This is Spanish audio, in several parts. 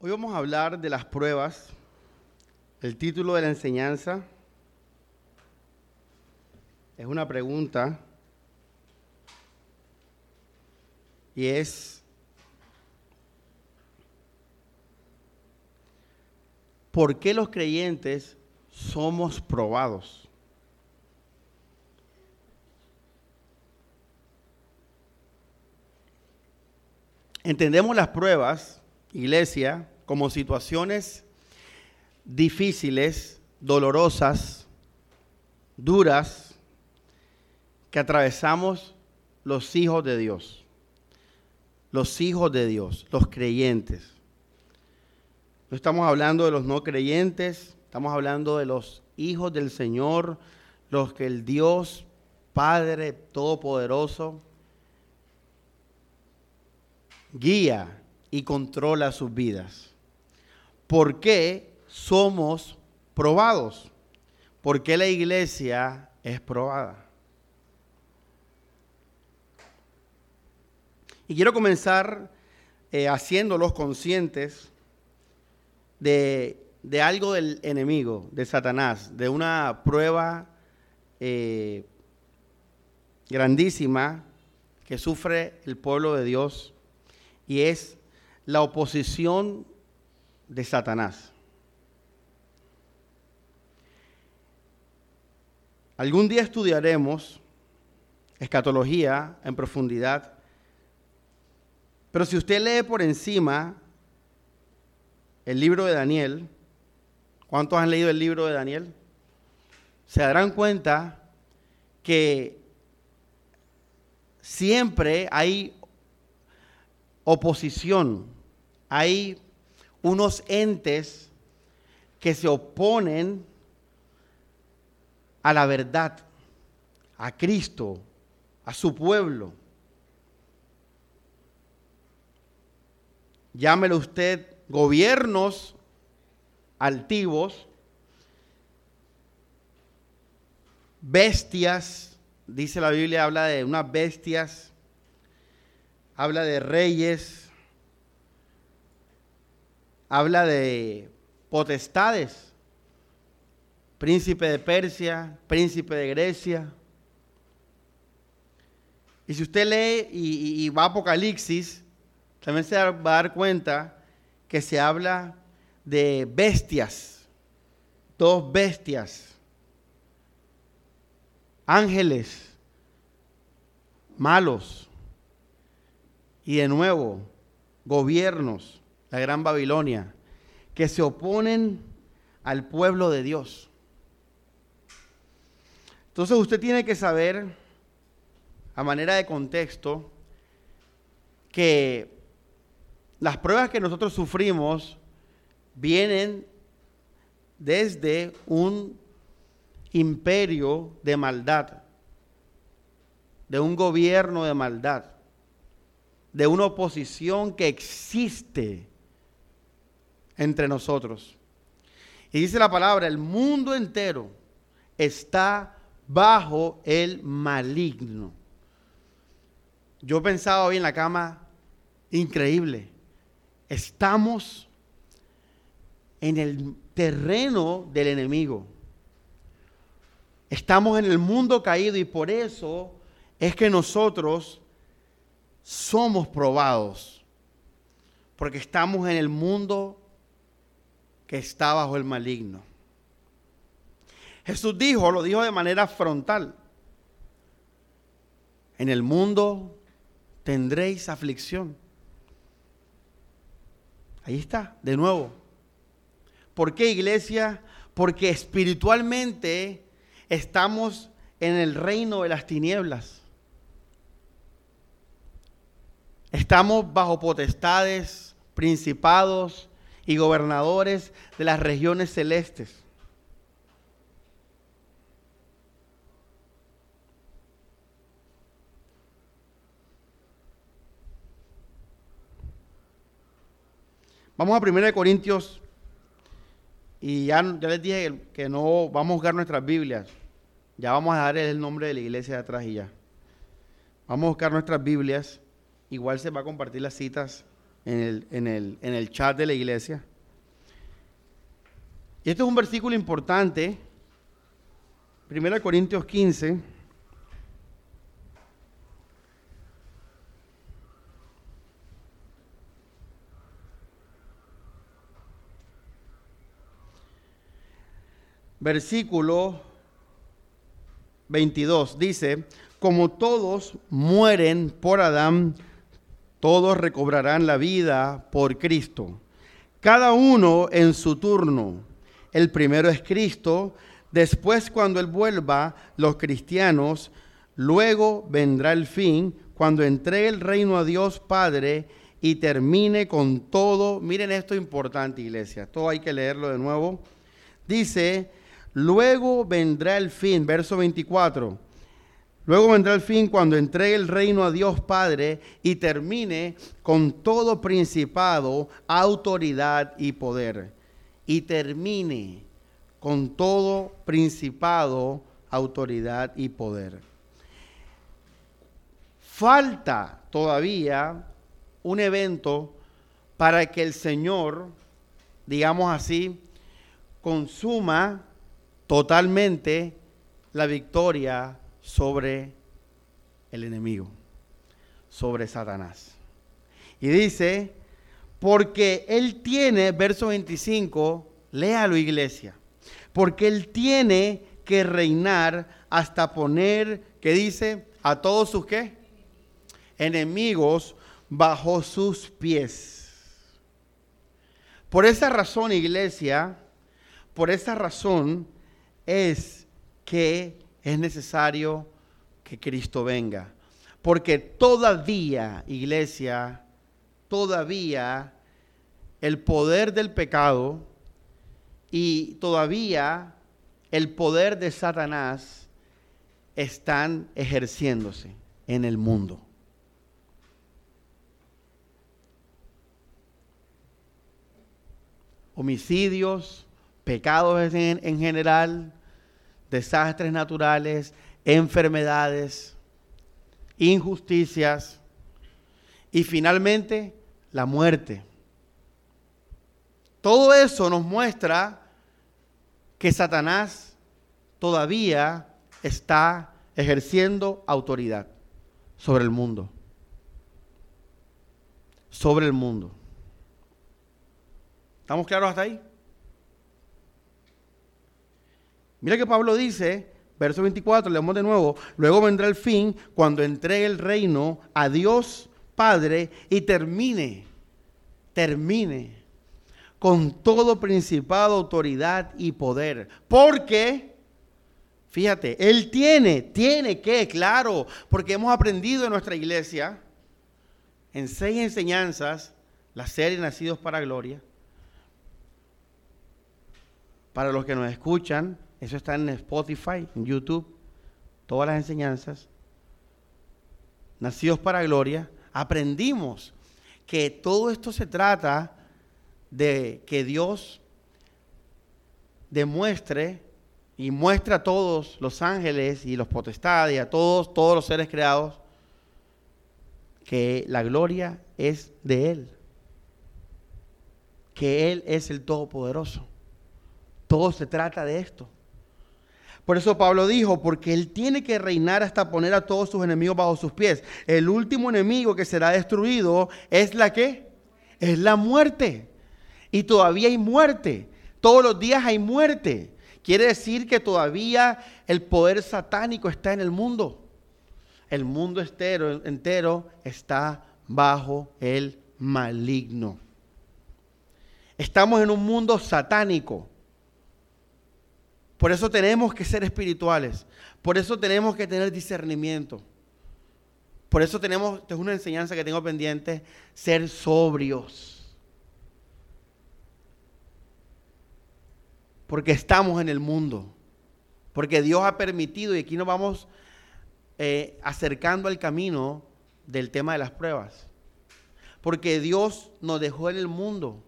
Hoy vamos a hablar de las pruebas. El título de la enseñanza es una pregunta y es, ¿por qué los creyentes somos probados? Entendemos las pruebas iglesia, como situaciones difíciles, dolorosas, duras, que atravesamos los hijos de Dios, los hijos de Dios, los creyentes. No estamos hablando de los no creyentes, estamos hablando de los hijos del Señor, los que el Dios Padre Todopoderoso guía y controla sus vidas. ¿Por qué somos probados? ¿Por qué la iglesia es probada? Y quiero comenzar eh, haciéndolos conscientes de, algo del enemigo, de Satanás, de una prueba eh, grandísima que sufre el pueblo de Dios y es la oposición de Satanás. Algún día estudiaremos escatología en profundidad, pero si usted lee por encima el libro de Daniel, ¿cuántos han leído el libro de Daniel? Se darán cuenta que siempre hay oposición hay unos entes que se oponen a la verdad, a Cristo, a su pueblo. Llámelo usted gobiernos altivos, bestias, dice la Biblia, habla de unas bestias, habla de reyes, habla de potestades, príncipe de Persia, príncipe de Grecia. Y si usted lee y, va a Apocalipsis, también se va a dar cuenta que se habla de bestias, dos bestias, ángeles malos y de nuevo gobiernos la gran Babilonia, que se oponen al pueblo de Dios. Entonces usted tiene que saber, a manera de contexto, que las pruebas que nosotros sufrimos vienen desde un imperio de maldad, de un gobierno de maldad, de una oposición que existe entre nosotros. Y dice la palabra, el mundo entero está bajo el maligno. Yo pensaba hoy en la cama, increíble, estamos en el terreno del enemigo. Estamos en el mundo caído y por eso es que nosotros somos probados. Porque estamos en el mundo que está bajo el maligno. Jesús dijo, lo dijo de manera frontal, en el mundo tendréis aflicción. Ahí está, de nuevo. ¿Por qué iglesia? Porque espiritualmente estamos en el reino de las tinieblas. Estamos bajo potestades, principados, y gobernadores de las regiones celestes. Vamos a 1 Corintios y ya, ya, les dije que no vamos a buscar nuestras Biblias. Ya vamos a dar el nombre de la iglesia de atrás y ya. Vamos a buscar nuestras Biblias. Igual se va a compartir las citas en el, en el, en el chat de la iglesia. Y este es un versículo importante. 1 Corintios 15. Versículo 22 dice, como todos mueren por Adán, todos recobrarán la vida por Cristo. Cada uno en su turno. El primero es Cristo, después cuando Él vuelva, los cristianos, luego vendrá el fin, cuando entregue el reino a Dios Padre y termine con todo. Miren esto importante, iglesia, todo hay que leerlo de nuevo. Dice, luego vendrá el fin, verso 24 Luego vendrá el fin cuando entregue el reino a Dios Padre y termine con todo principado, autoridad y poder. Y termine con todo principado, autoridad y poder. Falta todavía un evento para que el Señor, digamos así, consuma totalmente la victoria sobre el enemigo, sobre Satanás. Y dice, porque Él tiene, verso 25, léalo iglesia, porque Él tiene que reinar hasta poner, que dice, a todos sus qué? Enemigos bajo sus pies. Por esa razón, iglesia, por esa razón es que es necesario que Cristo venga. Porque todavía, iglesia, todavía el poder del pecado y todavía el poder de Satanás están ejerciéndose en el mundo. Homicidios, pecados en, en general, desastres naturales, enfermedades, injusticias y finalmente la muerte. Todo eso nos muestra que Satanás todavía está ejerciendo autoridad sobre el mundo. Sobre el mundo. ¿Estamos claros hasta ahí? Mira que Pablo dice, verso 24, leemos de nuevo, luego vendrá el fin cuando entregue el reino a Dios Padre y termine, termine con todo principado, autoridad y poder. Porque, fíjate, Él tiene, tiene que, claro, porque hemos aprendido en nuestra iglesia, en seis enseñanzas, la serie Nacidos para Gloria, para los que nos escuchan, eso está en Spotify, en YouTube, todas las enseñanzas. Nacidos para gloria, aprendimos que todo esto se trata de que Dios demuestre y muestre a todos los ángeles y los potestades y a todos, todos los seres creados que la gloria es de Él, que Él es el Todopoderoso. Todo se trata de esto. Por eso Pablo dijo, porque él tiene que reinar hasta poner a todos sus enemigos bajo sus pies. El último enemigo que será destruido es la que? Es la muerte. Y todavía hay muerte. Todos los días hay muerte. Quiere decir que todavía el poder satánico está en el mundo. El mundo entero, entero está bajo el maligno. Estamos en un mundo satánico. Por eso tenemos que ser espirituales. Por eso tenemos que tener discernimiento. Por eso tenemos, esta es una enseñanza que tengo pendiente, ser sobrios. Porque estamos en el mundo. Porque Dios ha permitido, y aquí nos vamos eh, acercando al camino del tema de las pruebas. Porque Dios nos dejó en el mundo.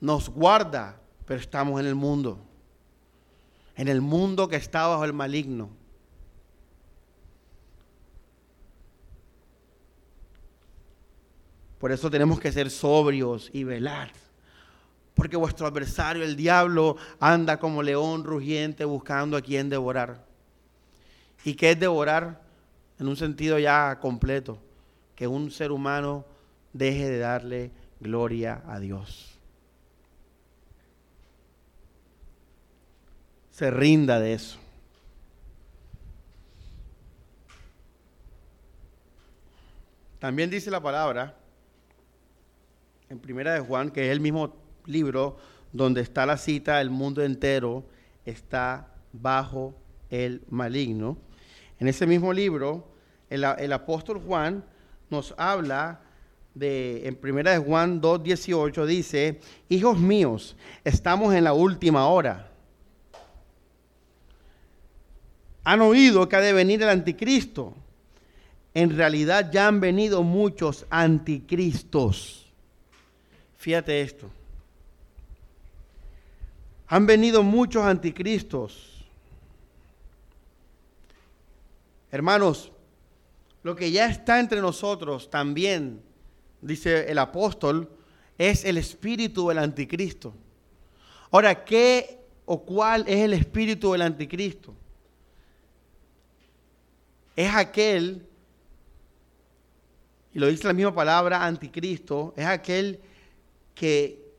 Nos guarda pero estamos en el mundo. En el mundo que está bajo el maligno. – Por eso tenemos que ser sobrios y velar. Porque vuestro adversario, el diablo, anda como león rugiente buscando a quien devorar. ¿Y qué es devorar? En un sentido ya completo. Que un ser humano deje de darle gloria a Dios. Se rinda de eso. También dice la palabra en Primera de Juan, que es el mismo libro donde está la cita, el mundo entero está bajo el maligno. En ese mismo libro, el, el apóstol Juan nos habla de, en Primera de Juan 2.18, dice, hijos míos, estamos en la última hora. Han oído que ha de venir el anticristo. En realidad ya han venido muchos anticristos. Fíjate esto. Han venido muchos anticristos. Hermanos, lo que ya está entre nosotros también, dice el apóstol, es el espíritu del anticristo. Ahora, ¿qué o cuál es el espíritu del anticristo? Es aquel, y lo dice la misma palabra, anticristo, es aquel que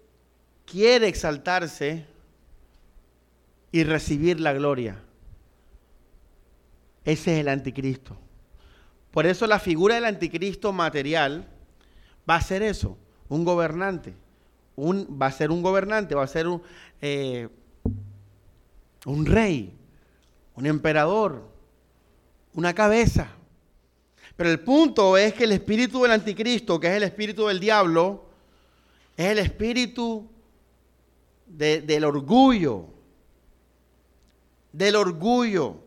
quiere exaltarse y recibir la gloria. Ese es el anticristo. Por eso la figura del anticristo material va a ser eso, un gobernante. Va a ser un gobernante, va a ser un, eh, un rey, un emperador, una cabeza. Pero el punto es que el espíritu del anticristo, que es el espíritu del diablo, es el espíritu del orgullo, del orgullo.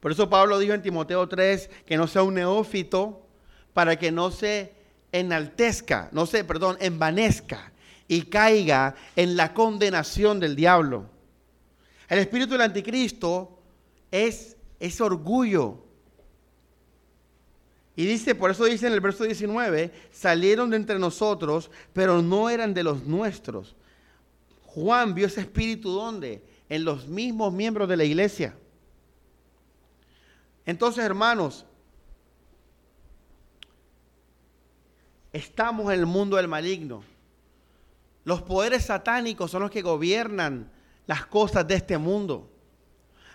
Por eso Pablo dijo en Timoteo 3 que no sea un neófito para que no se enaltezca, no se, perdón, envanezca y caiga en la condenación del diablo. El espíritu del anticristo es ese orgullo. Y dice, por eso dice en el verso 19, salieron de entre nosotros, pero no eran de los nuestros. Juan vio ese espíritu ¿dónde? En los mismos miembros de la iglesia. Entonces, hermanos, estamos en el mundo del maligno. Los poderes satánicos son los que gobiernan las cosas de este mundo.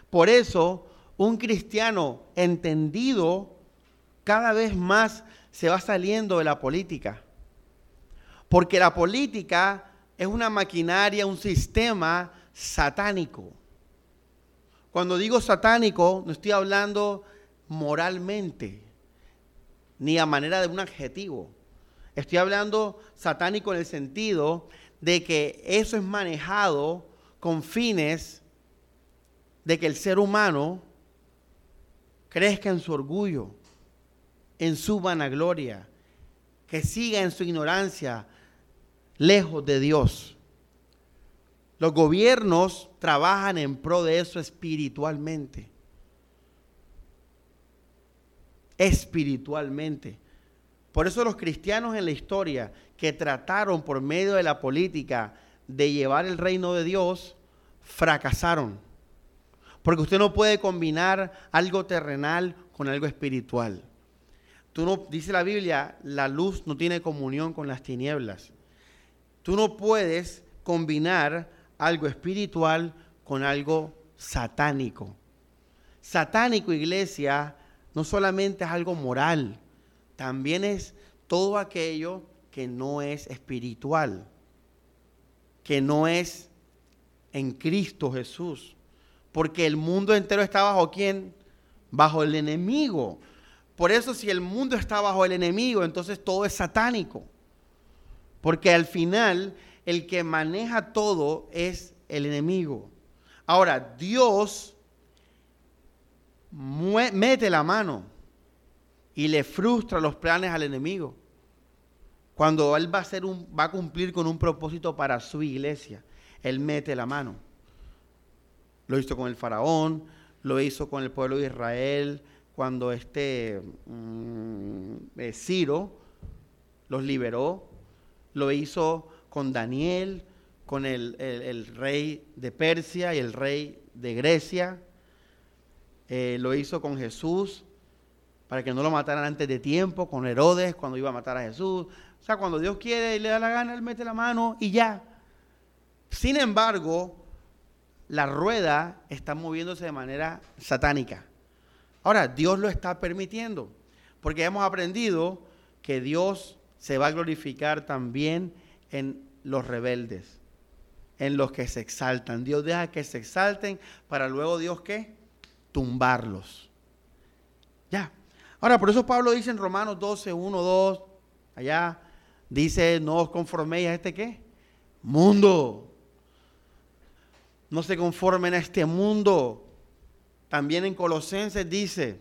Por eso, un cristiano entendido cada vez más se va saliendo de la política. Porque la política es una maquinaria, un sistema satánico. Cuando digo satánico, no estoy hablando moralmente, ni a manera de un adjetivo. Estoy hablando satánico en el sentido de que eso es manejado con fines de que el ser humano crezca en su orgullo, en su vanagloria, que siga en su ignorancia, lejos de Dios. Los gobiernos trabajan en pro de eso espiritualmente. Espiritualmente. Por eso los cristianos en la historia que trataron por medio de la política de llevar el reino de Dios, fracasaron. Porque usted no puede combinar algo terrenal con algo espiritual. Tú no, dice la Biblia, la luz no tiene comunión con las tinieblas. Tú no puedes combinar algo espiritual con algo satánico. Satánico, iglesia, no solamente es algo moral, también es todo aquello que no es espiritual, que no es en Cristo Jesús. Porque el mundo entero está bajo quién? Bajo el enemigo. Por eso si el mundo está bajo el enemigo, entonces todo es satánico. Porque al final el que maneja todo es el enemigo. Ahora, Dios mete la mano y le frustra los planes al enemigo. Cuando él va a, un, va a cumplir con un propósito para su iglesia, él mete la mano. Lo hizo con el faraón, lo hizo con el pueblo de Israel, cuando este mm, eh, Ciro los liberó, lo hizo con Daniel, con el, rey de Persia y el rey de Grecia, eh, lo hizo con Jesús para que no lo mataran antes de tiempo, con Herodes cuando iba a matar a Jesús. O sea, cuando Dios quiere y le da la gana, Él mete la mano y ya. Sin embargo, la rueda está moviéndose de manera satánica. Ahora, Dios lo está permitiendo, porque hemos aprendido que Dios se va a glorificar también en los rebeldes, en los que se exaltan. Dios deja que se exalten para luego Dios qué? Tumbarlos. Ya. Ahora, por eso Pablo dice en Romanos 12, 1, 2, allá, dice, no os conforméis a este qué? Mundo. No se conformen a este mundo. También en Colosenses dice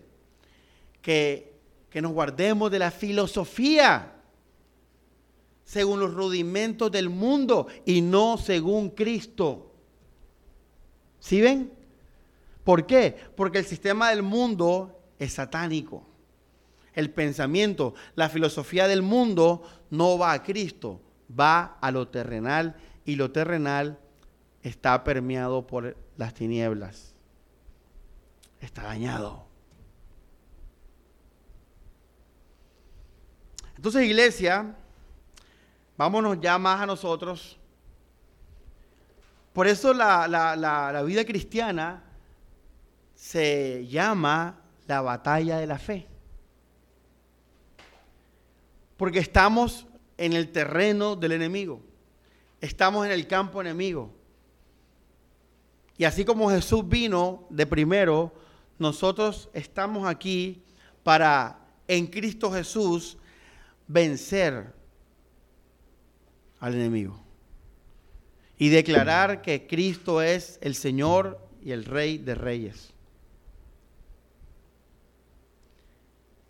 que, que nos guardemos de la filosofía según los rudimentos del mundo y no según Cristo. ¿Sí ven? ¿Por qué? Porque el sistema del mundo es satánico. El pensamiento, la filosofía del mundo no va a Cristo, va a lo terrenal y lo terrenal está permeado por las tinieblas. Está dañado. Entonces, iglesia, Vámonos ya más a nosotros. Por eso la, vida cristiana se llama la batalla de la fe. Porque estamos en el terreno del enemigo. Estamos en el campo enemigo. Y así como Jesús vino de primero, nosotros estamos aquí para en Cristo Jesús vencer al enemigo. Y declarar que Cristo es el Señor y el Rey de Reyes.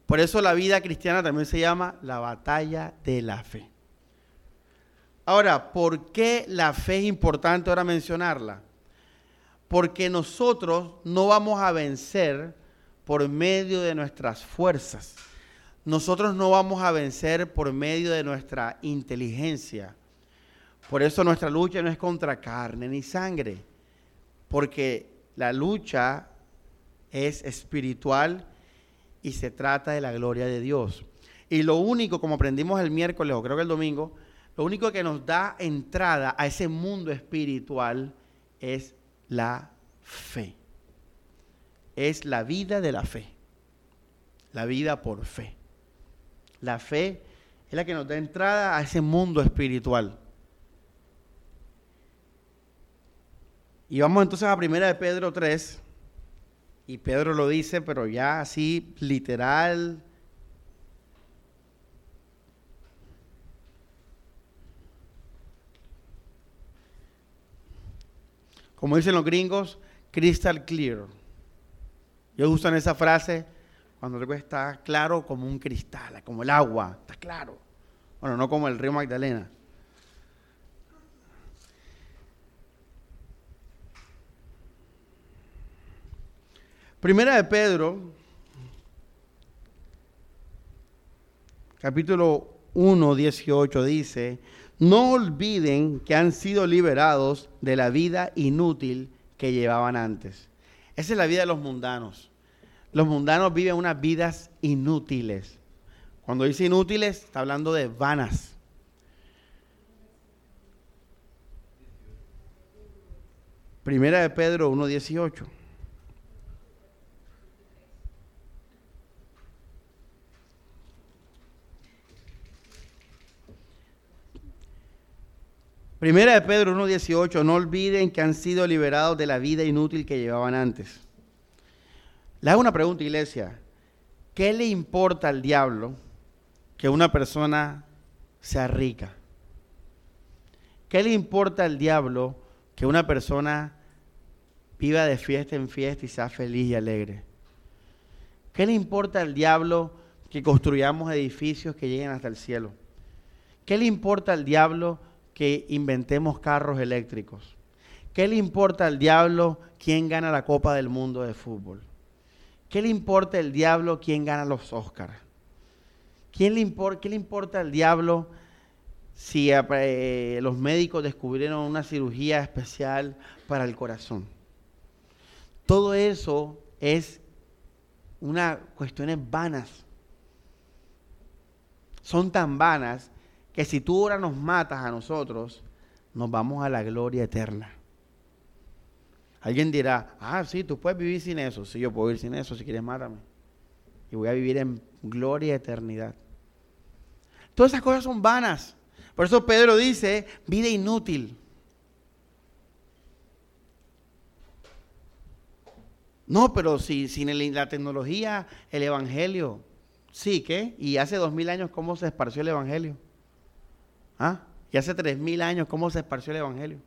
Por eso la vida cristiana también se llama la batalla de la fe. Ahora, ¿por qué la fe es importante ahora mencionarla? Porque nosotros no vamos a vencer por medio de nuestras fuerzas. Nosotros no vamos a vencer por medio de nuestra inteligencia por eso nuestra lucha no es contra carne ni sangre, porque la lucha es espiritual y se trata de la gloria de Dios. Y lo único, como aprendimos el miércoles o creo que el domingo, lo único que nos da entrada a ese mundo espiritual es la fe. Es la vida de la fe. La vida por fe. La fe es la que nos da entrada a ese mundo espiritual. Y vamos entonces a primera de Pedro 3. Y Pedro lo dice, pero ya así literal. Como dicen los gringos, crystal clear. Ellos usan esa frase cuando algo está claro como un cristal, como el agua, está claro. Bueno, no como el río Magdalena. Primera de Pedro, capítulo 1, 18 dice, no olviden que han sido liberados de la vida inútil que llevaban antes. Esa es la vida de los mundanos. Los mundanos viven unas vidas inútiles. Cuando dice inútiles, está hablando de vanas. Primera de Pedro 1, Primera de Pedro 1.18, no olviden que han sido liberados de la vida inútil que llevaban antes. Le hago una pregunta, iglesia. ¿Qué le importa al diablo que una persona sea rica? ¿Qué le importa al diablo que una persona viva de fiesta en fiesta y sea feliz y alegre? ¿Qué le importa al diablo que construyamos edificios que lleguen hasta el cielo? ¿Qué le importa al diablo que inventemos carros eléctricos? ¿Qué le importa al diablo quién gana la Copa del Mundo de Fútbol? ¿qué le importa el diablo quién gana los Oscars? ¿Quién le ¿Qué le importa al diablo si eh, los médicos descubrieron una cirugía especial para el corazón? Todo eso es una cuestiones vanas. Son tan vanas que si tú ahora nos matas a nosotros, nos vamos a la gloria eterna. Alguien dirá, ah, sí, tú puedes vivir sin eso. Sí, yo puedo vivir sin eso, si quieres mátame. Y voy a vivir en gloria eternidad. Todas esas cosas son vanas. Por eso Pedro dice, vida inútil. No, pero si sin la tecnología, el Evangelio, sí, ¿qué? Y hace dos mil años, ¿cómo se esparció el Evangelio? ¿Ah? Y hace tres mil años, ¿cómo se esparció el Evangelio?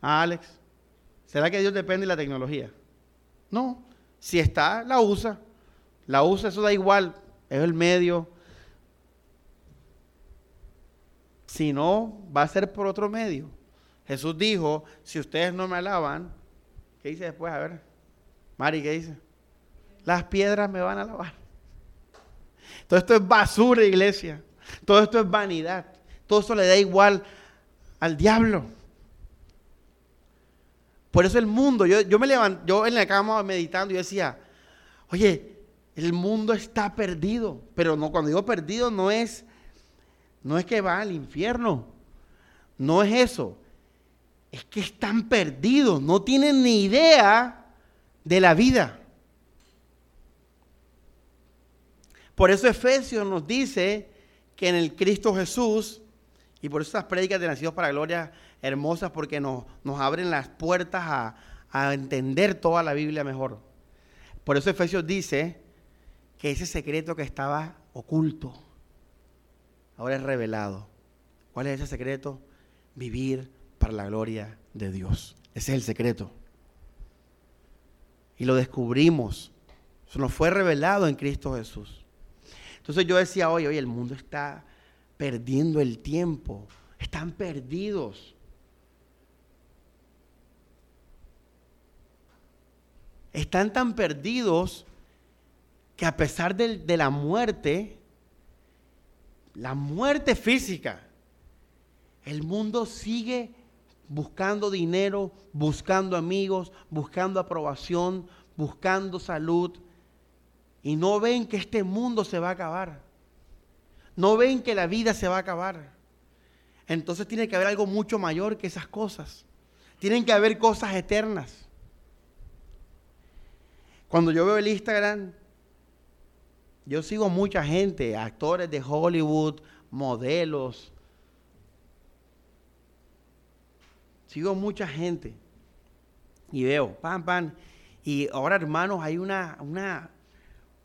¿Ah, Alex? ¿Será que Dios depende de la tecnología? No. Si está, la usa. La usa, eso da igual. Es el medio. Si no, va a ser por otro medio. Jesús dijo, si ustedes no me alaban, ¿qué dice después? A ver. Mari, ¿qué dice? Las piedras me van a alabar. Todo esto es basura, iglesia. Todo esto es vanidad. Todo esto le da igual al diablo. Por eso el mundo, yo, yo me levanto, yo en la cama meditando, yo decía, oye, el mundo está perdido. Pero no, cuando digo perdido no es, no es que va al infierno. No es eso. Es que están perdidos, no tienen ni idea de la vida. Por eso Efesios nos dice que en el Cristo Jesús, y por eso estas prédicas de Nacidos para Gloria hermosas, porque nos, nos abren las puertas a, a entender toda la Biblia mejor. Por eso Efesios dice que ese secreto que estaba oculto, ahora es revelado. ¿Cuál es ese secreto? Vivir para la gloria de Dios. Ese es el secreto. Y lo descubrimos. Eso nos fue revelado en Cristo Jesús. Entonces yo decía, oye, oye, el mundo está perdiendo el tiempo. Están perdidos. Están tan perdidos que a pesar de, de la muerte, la muerte física, el mundo sigue buscando dinero, buscando amigos, buscando aprobación, buscando salud, y no ven que este mundo se va a acabar. No ven que la vida se va a acabar. Entonces tiene que haber algo mucho mayor que esas cosas. Tienen que haber cosas eternas. Cuando yo veo el Instagram, yo sigo mucha gente, actores de Hollywood, modelos. Sigo mucha gente. Y veo, pam, pam. Y ahora, hermanos, hay una, una,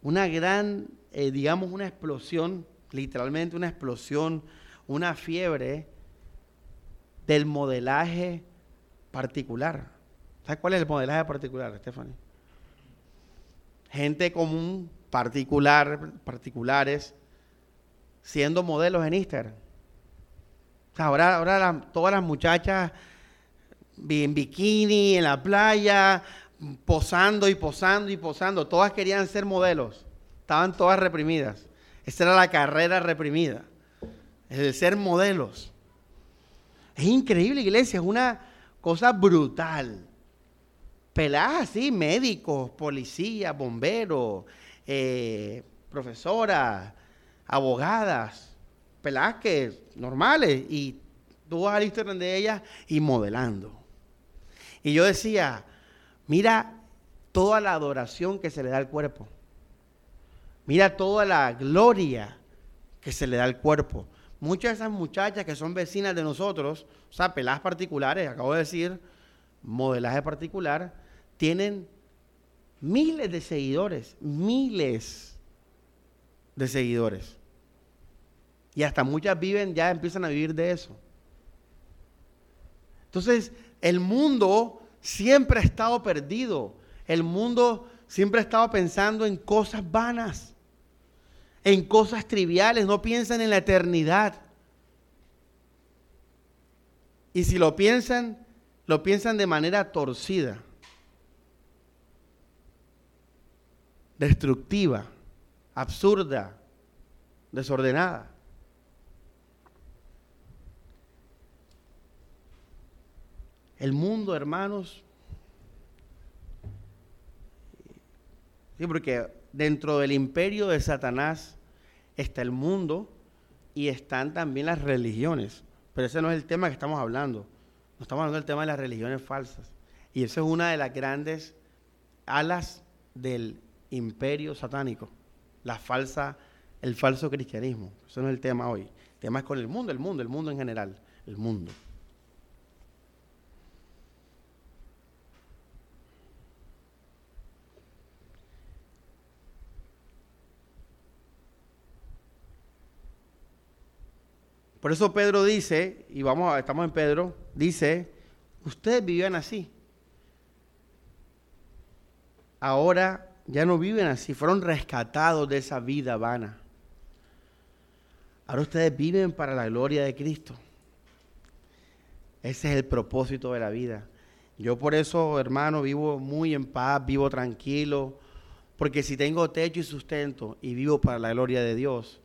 una gran, eh, digamos, una explosión, literalmente una explosión, una fiebre del modelaje particular. ¿Sabes cuál es el modelaje particular, Stephanie? Gente común, particular, particulares, siendo modelos en Instagram. ahora, ahora todas las muchachas en bikini, en la playa, posando y posando y posando. Todas querían ser modelos. Estaban todas reprimidas. Esa era la carrera reprimida. Es de ser modelos. Es increíble, iglesia. Es una cosa brutal. Peladas así, médicos, policías, bomberos, eh, profesoras, abogadas. Peladas que normales. Y tú vas al Instagram de ellas y modelando. Y yo decía, Mira toda la adoración que se le da al cuerpo. Mira toda la gloria que se le da al cuerpo. Muchas de esas muchachas que son vecinas de nosotros, o sea, peladas particulares, acabo de decir, modelaje particular, tienen miles de seguidores, miles de seguidores. Y hasta muchas viven, ya empiezan a vivir de eso. Entonces, el mundo siempre ha estado perdido. El mundo siempre ha estado pensando en cosas vanas, en cosas triviales, no piensan en la eternidad. Y si lo piensan, lo piensan de manera torcida. destructiva, absurda, desordenada. El mundo, hermanos, sí, porque dentro del imperio de Satanás está el mundo y están también las religiones. Pero ese no es el tema que estamos hablando. No estamos hablando del tema de las religiones falsas. Y eso es una de las grandes alas del imperio satánico, la falsa, el falso cristianismo. Eso no es el tema hoy. El tema es con el mundo, el mundo, el mundo en general, el mundo. Por eso Pedro dice, y vamos estamos en Pedro, dice, ustedes vivían así. Ahora ya no viven así, fueron rescatados de esa vida vana. Ahora ustedes viven para la gloria de Cristo. Ese es el propósito de la vida. Yo por eso, hermano, vivo muy en paz, vivo tranquilo, porque si tengo techo y sustento y vivo para la gloria de Dios,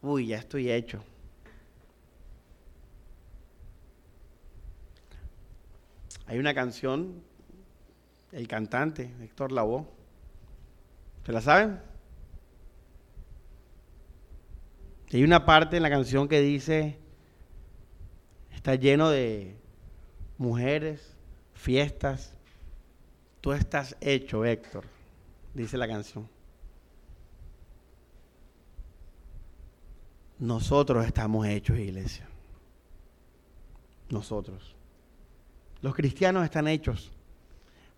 uy, ya estoy hecho. Hay una canción, el cantante, Héctor Lavoe. ¿Se la saben? Hay una parte en la canción que dice, está lleno de mujeres, fiestas. Tú estás hecho, Héctor, dice la canción. Nosotros estamos hechos, iglesia. Nosotros. Los cristianos están hechos.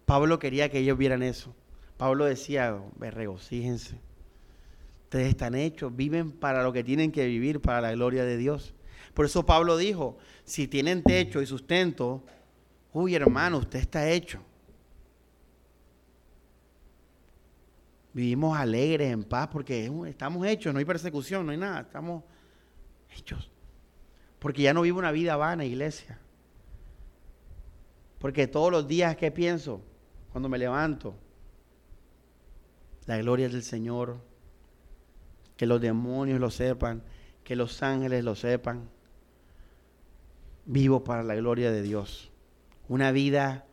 Pablo quería que ellos vieran eso. Pablo decía, regocíjense. Ustedes están hechos, viven para lo que tienen que vivir, para la gloria de Dios. Por eso Pablo dijo, si tienen techo y sustento, uy hermano, usted está hecho. Vivimos alegres, en paz, porque estamos hechos, no hay persecución, no hay nada, estamos hechos. Porque ya no vivo una vida vana, iglesia. Porque todos los días que pienso, cuando me levanto, la gloria del Señor, que los demonios lo sepan, que los ángeles lo sepan. Vivo para la gloria de Dios. Una vida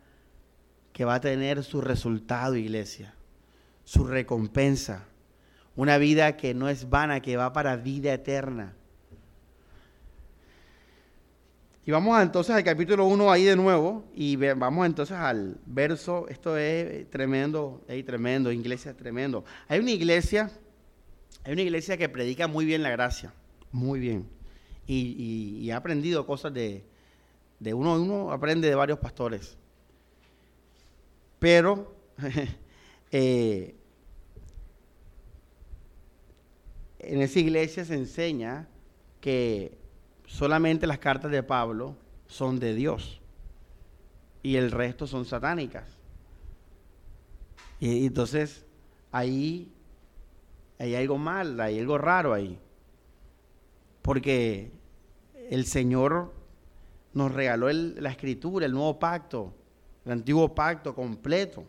que va a tener su resultado, iglesia, su recompensa. Una vida que no es vana, que va para vida eterna. Y vamos entonces al capítulo 1 ahí de nuevo y vamos entonces al verso, esto es tremendo, es tremendo, iglesia tremendo. Hay una iglesia, hay una iglesia que predica muy bien la gracia, muy bien. Y, ha aprendido cosas de, de uno, uno aprende de varios pastores. Pero eh, en esa iglesia se enseña que solamente las cartas de Pablo son de Dios y el resto son satánicas. Y, entonces ahí hay algo mal, hay algo raro ahí. Porque el Señor nos regaló la escritura, el nuevo pacto, el antiguo pacto completo.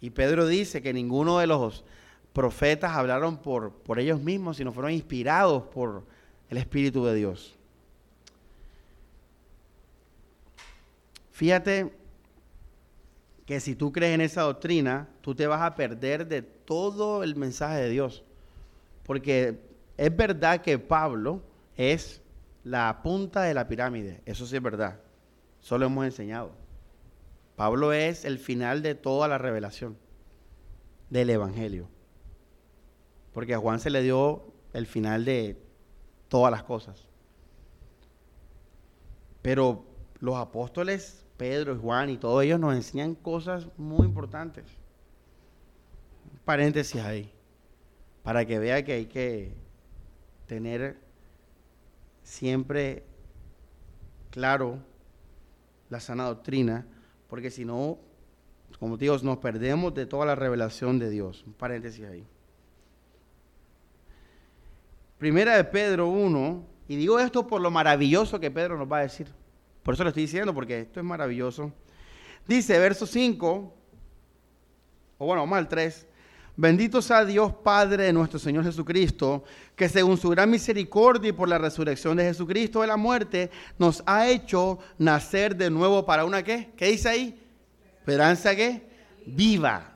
Y Pedro dice que ninguno de los profetas hablaron por, por ellos mismos, sino fueron inspirados por el Espíritu de Dios. Fíjate que si tú crees en esa doctrina, tú te vas a perder de todo el mensaje de Dios. Porque es verdad que Pablo es la punta de la pirámide, eso sí es verdad, eso lo hemos enseñado. Pablo es el final de toda la revelación del Evangelio. Porque a Juan se le dio el final de todas las cosas. Pero los apóstoles, Pedro y Juan y todos ellos nos enseñan cosas muy importantes. paréntesis ahí, para que vea que hay que tener siempre claro la sana doctrina, porque si no, como digo, nos perdemos de toda la revelación de Dios. Un paréntesis ahí. Primera de Pedro 1, y digo esto por lo maravilloso que Pedro nos va a decir. Por eso lo estoy diciendo, porque esto es maravilloso. Dice, verso 5, o bueno, vamos al 3. Bendito sea Dios Padre de nuestro Señor Jesucristo, que según su gran misericordia y por la resurrección de Jesucristo de la muerte, nos ha hecho nacer de nuevo para una qué? ¿Qué dice ahí? Esperanza qué? Viva.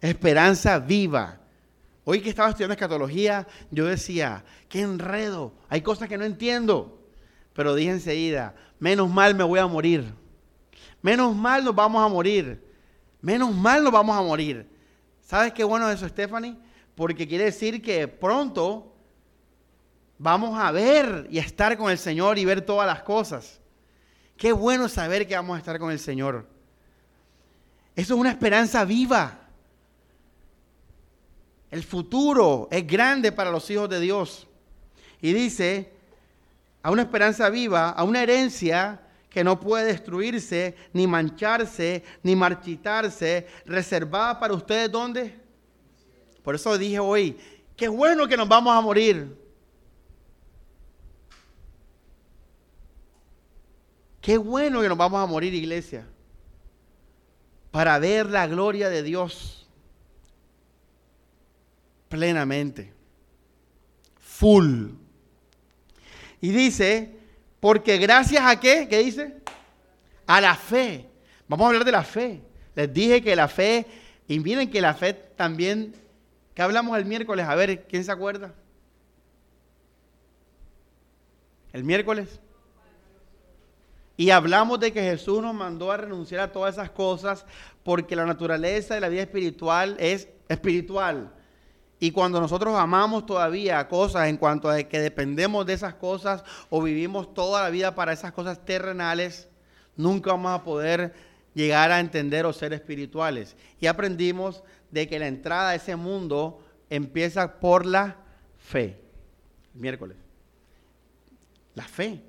Esperanza viva. Hoy que estaba estudiando escatología, yo decía, qué enredo, hay cosas que no entiendo. Pero dije enseguida, menos mal me voy a morir. Menos mal nos vamos a morir. Menos mal nos vamos a morir ¿Sabes qué bueno es eso, Stephanie? Porque quiere decir que pronto vamos a ver y a estar con el Señor y ver todas las cosas. Qué bueno saber que vamos a estar con el Señor. Eso es una esperanza viva. El futuro es grande para los hijos de Dios. Y dice, a una esperanza viva, a una herencia que no puede destruirse, ni mancharse, ni marchitarse, reservada para ustedes ¿dónde? Por eso dije hoy, qué bueno que nos vamos a morir. Qué bueno que nos vamos a morir, iglesia, para ver la gloria de Dios plenamente, full. Y dice, porque gracias a qué, ¿qué dice? A la fe. Vamos a hablar de la fe. Les dije que la fe, y miren que la fe también, ¿qué hablamos el miércoles? A ver, ¿quién se acuerda? El miércoles. Y hablamos de que Jesús nos mandó a renunciar a todas esas cosas porque la naturaleza de la vida espiritual es espiritual. Y cuando nosotros amamos todavía cosas en cuanto a que dependemos de esas cosas o vivimos toda la vida para esas cosas terrenales, nunca vamos a poder llegar a entender o ser espirituales. Y aprendimos de que la entrada a ese mundo empieza por la fe. Miércoles. La fe.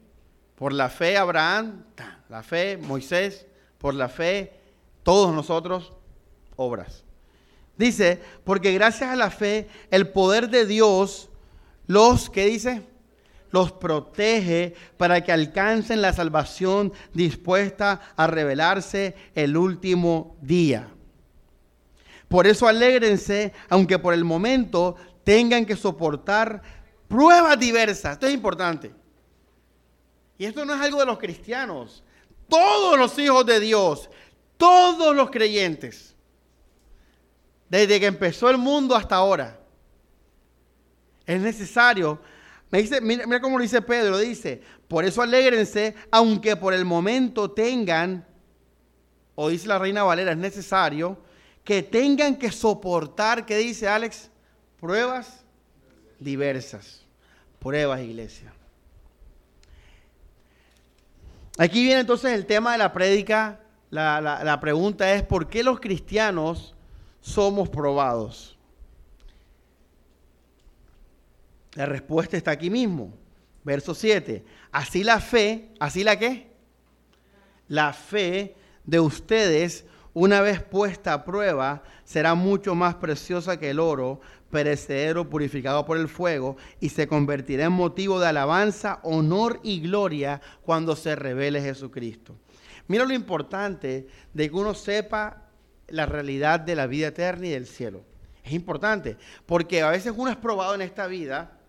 Por la fe Abraham, la fe Moisés, por la fe todos nosotros, obras. Dice, porque gracias a la fe, el poder de Dios los, ¿qué dice? Los protege para que alcancen la salvación dispuesta a revelarse el último día. Por eso alégrense, aunque por el momento tengan que soportar pruebas diversas. Esto es importante. Y esto no es algo de los cristianos. Todos los hijos de Dios, todos los creyentes desde que empezó el mundo hasta ahora. Es necesario. Me dice, mira, cómo lo dice Pedro, dice, por eso alégrense, aunque por el momento tengan, o dice la reina Valera, es necesario que tengan que soportar, ¿qué dice Alex? Pruebas diversas. Pruebas, iglesia. Aquí viene entonces el tema de la prédica. La, la pregunta es, ¿por qué los cristianos somos probados? La respuesta está aquí mismo. Verso 7. Así la fe, así la qué? La fe de ustedes, una vez puesta a prueba, será mucho más preciosa que el oro, perecedero, purificado por el fuego, y se convertirá en motivo de alabanza, honor y gloria cuando se revele Jesucristo. Mira lo importante de que uno sepa la realidad de la vida eterna y del cielo. Es importante, porque a veces uno es probado en esta vida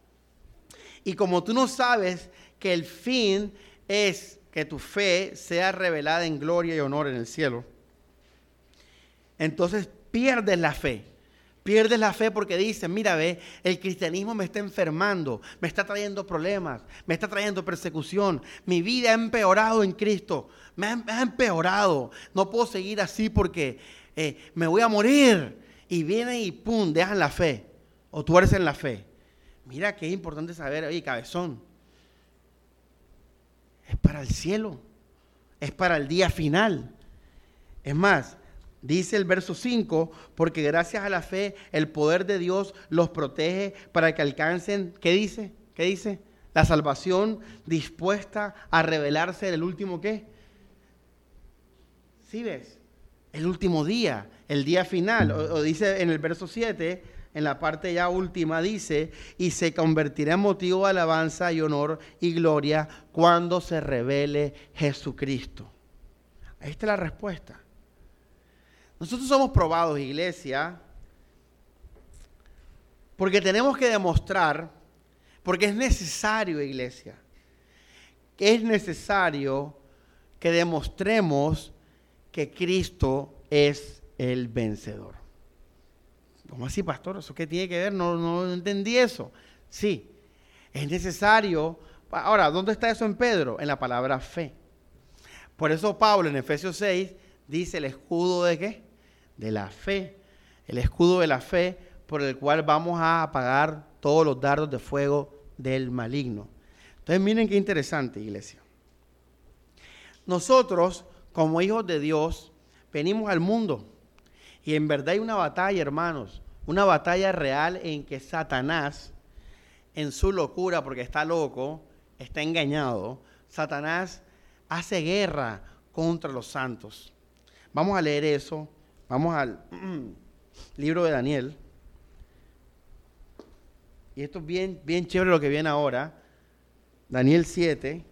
y como tú no sabes que el fin es que tu fe sea revelada en gloria y honor en el cielo, entonces pierdes la fe. Pierdes la fe porque dices, mira, ve, el cristianismo me está enfermando, me está trayendo problemas, me está trayendo persecución, mi vida ha empeorado en Cristo, me ha, empeorado, no puedo seguir así porque eh, me voy a morir. Y viene y pum, dejan la fe. O tú eres en la fe. Mira que es importante saber, oye, cabezón. Es para el cielo. Es para el día final. Es más, dice el verso 5, porque gracias a la fe el poder de Dios los protege para que alcancen, ¿qué dice? ¿Qué dice? La salvación dispuesta a revelarse en el último qué. ¿Sí ves? El último día, el día final. O, dice en el verso 7, en la parte ya última, dice, y se convertirá en motivo de alabanza y honor y gloria cuando se revele Jesucristo. Ahí está la respuesta. Nosotros somos probados, iglesia, Porque tenemos que demostrar, porque es necesario, iglesia, es necesario que demostremos que Cristo es el vencedor. ¿Cómo así, pastor? ¿Eso qué tiene que ver? No, no entendí eso. Sí, es necesario. Ahora, ¿dónde está eso en Pedro? En la palabra fe. Por eso Pablo en Efesios 6 dice el escudo de qué? De la fe. El escudo de la fe por el cual vamos a apagar todos los dardos de fuego del maligno. Entonces miren qué interesante, iglesia. Nosotros, como hijos de Dios, venimos al mundo. Y en verdad hay una batalla, hermanos. Una batalla real en que Satanás, en su locura, porque está loco, está engañado, Satanás hace guerra contra los santos. Vamos a leer eso. Vamos al libro de Daniel. Y esto es bien, bien chévere lo que viene ahora. Daniel 7.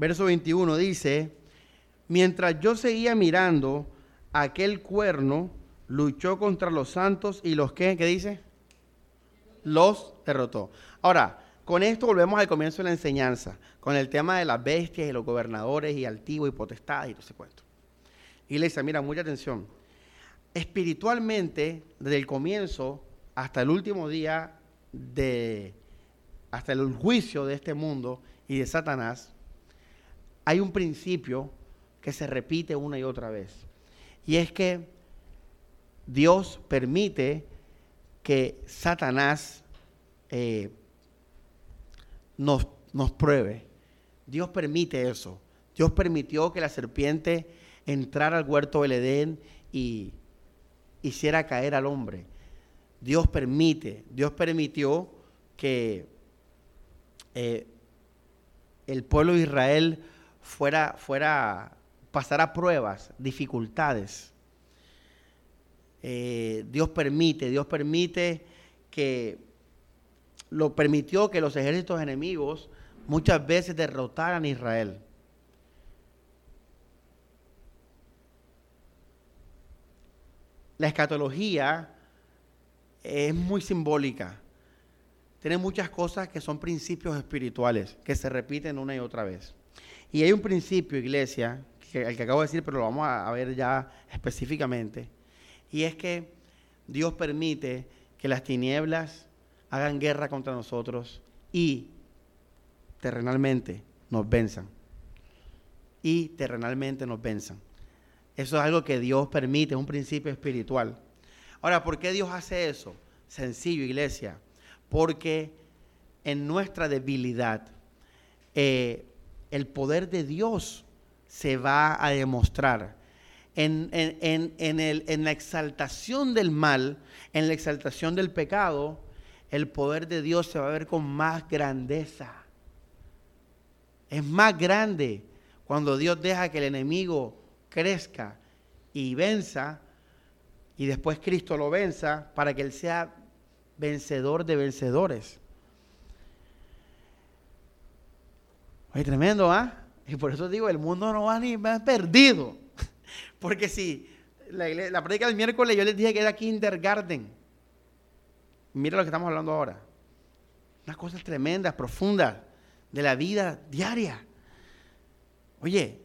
Verso 21 dice, mientras yo seguía mirando, aquel cuerno luchó contra los santos y los que, ¿qué dice? Los derrotó. Ahora, con esto volvemos al comienzo de la enseñanza, con el tema de las bestias y los gobernadores y altivos y potestades y todo ese cuento. Iglesia, mira, mucha atención. Espiritualmente, desde el comienzo hasta el último día de, hasta el juicio de este mundo y de Satanás, hay un principio que se repite una y otra vez. Y es que Dios permite que Satanás eh, nos, nos pruebe. Dios permite eso. Dios permitió que la serpiente entrara al huerto del Edén y hiciera caer al hombre. Dios permite, Dios permitió que eh, el pueblo de Israel fuera, fuera, pasara pruebas, dificultades. Eh, Dios permite, Dios permite que lo permitió que los ejércitos enemigos muchas veces derrotaran a Israel. La escatología es muy simbólica. Tiene muchas cosas que son principios espirituales que se repiten una y otra vez. Y hay un principio, iglesia, que, el que acabo de decir, pero lo vamos a ver ya específicamente, y es que Dios permite que las tinieblas hagan guerra contra nosotros y terrenalmente nos venzan. Y terrenalmente nos venzan. Eso es algo que Dios permite, es un principio espiritual. Ahora, ¿por qué Dios hace eso? Sencillo, iglesia. Porque en nuestra debilidad, eh, el poder de Dios se va a demostrar. En, en, la exaltación del mal, en la exaltación del pecado, el poder de Dios se va a ver con más grandeza. Es más grande cuando Dios deja que el enemigo crezca y venza, y después Cristo lo venza para que Él sea vencedor de vencedores. Oye, tremendo, ¿ah? Y por eso digo, el mundo no va ni más perdido. Porque si la, la prédica del miércoles yo les dije que era kindergarten. Mira lo que estamos hablando ahora. Unas cosas tremendas, profundas de la vida diaria. Oye,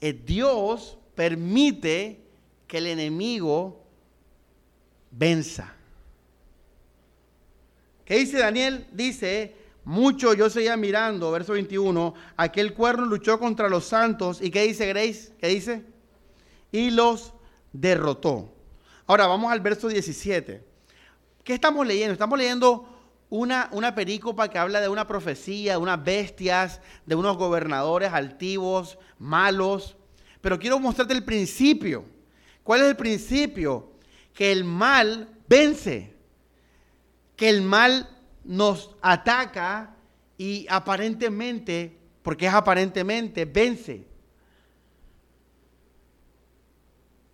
eh, Dios permite que el enemigo venza. ¿Qué dice Daniel? Dice, mucho yo seguía mirando, verso 21, aquel cuerno luchó contra los santos. ¿Y qué dice Grace? ¿Qué dice? Y los derrotó. Ahora vamos al verso 17. ¿Qué estamos leyendo? Estamos leyendo una, una perícopa que habla de una profecía, de unas bestias, de unos gobernadores altivos, malos. Pero quiero mostrarte el principio. ¿Cuál es el principio? Que el mal vence. Que el mal nos ataca y aparentemente, porque es aparentemente, vence.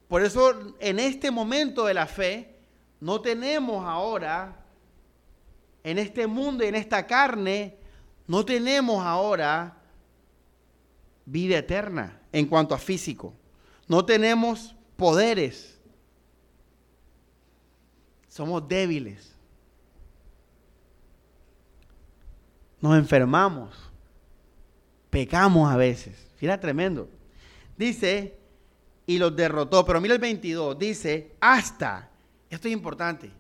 Por eso en este momento de la fe no tenemos ahora en este mundo y en esta carne, no tenemos ahora vida eterna en cuanto a físico. No tenemos poderes. Somos débiles. Nos enfermamos. Pecamos a veces. Mira, tremendo. Dice, y los derrotó. Pero mira el 22. Dice, hasta. Esto es importante.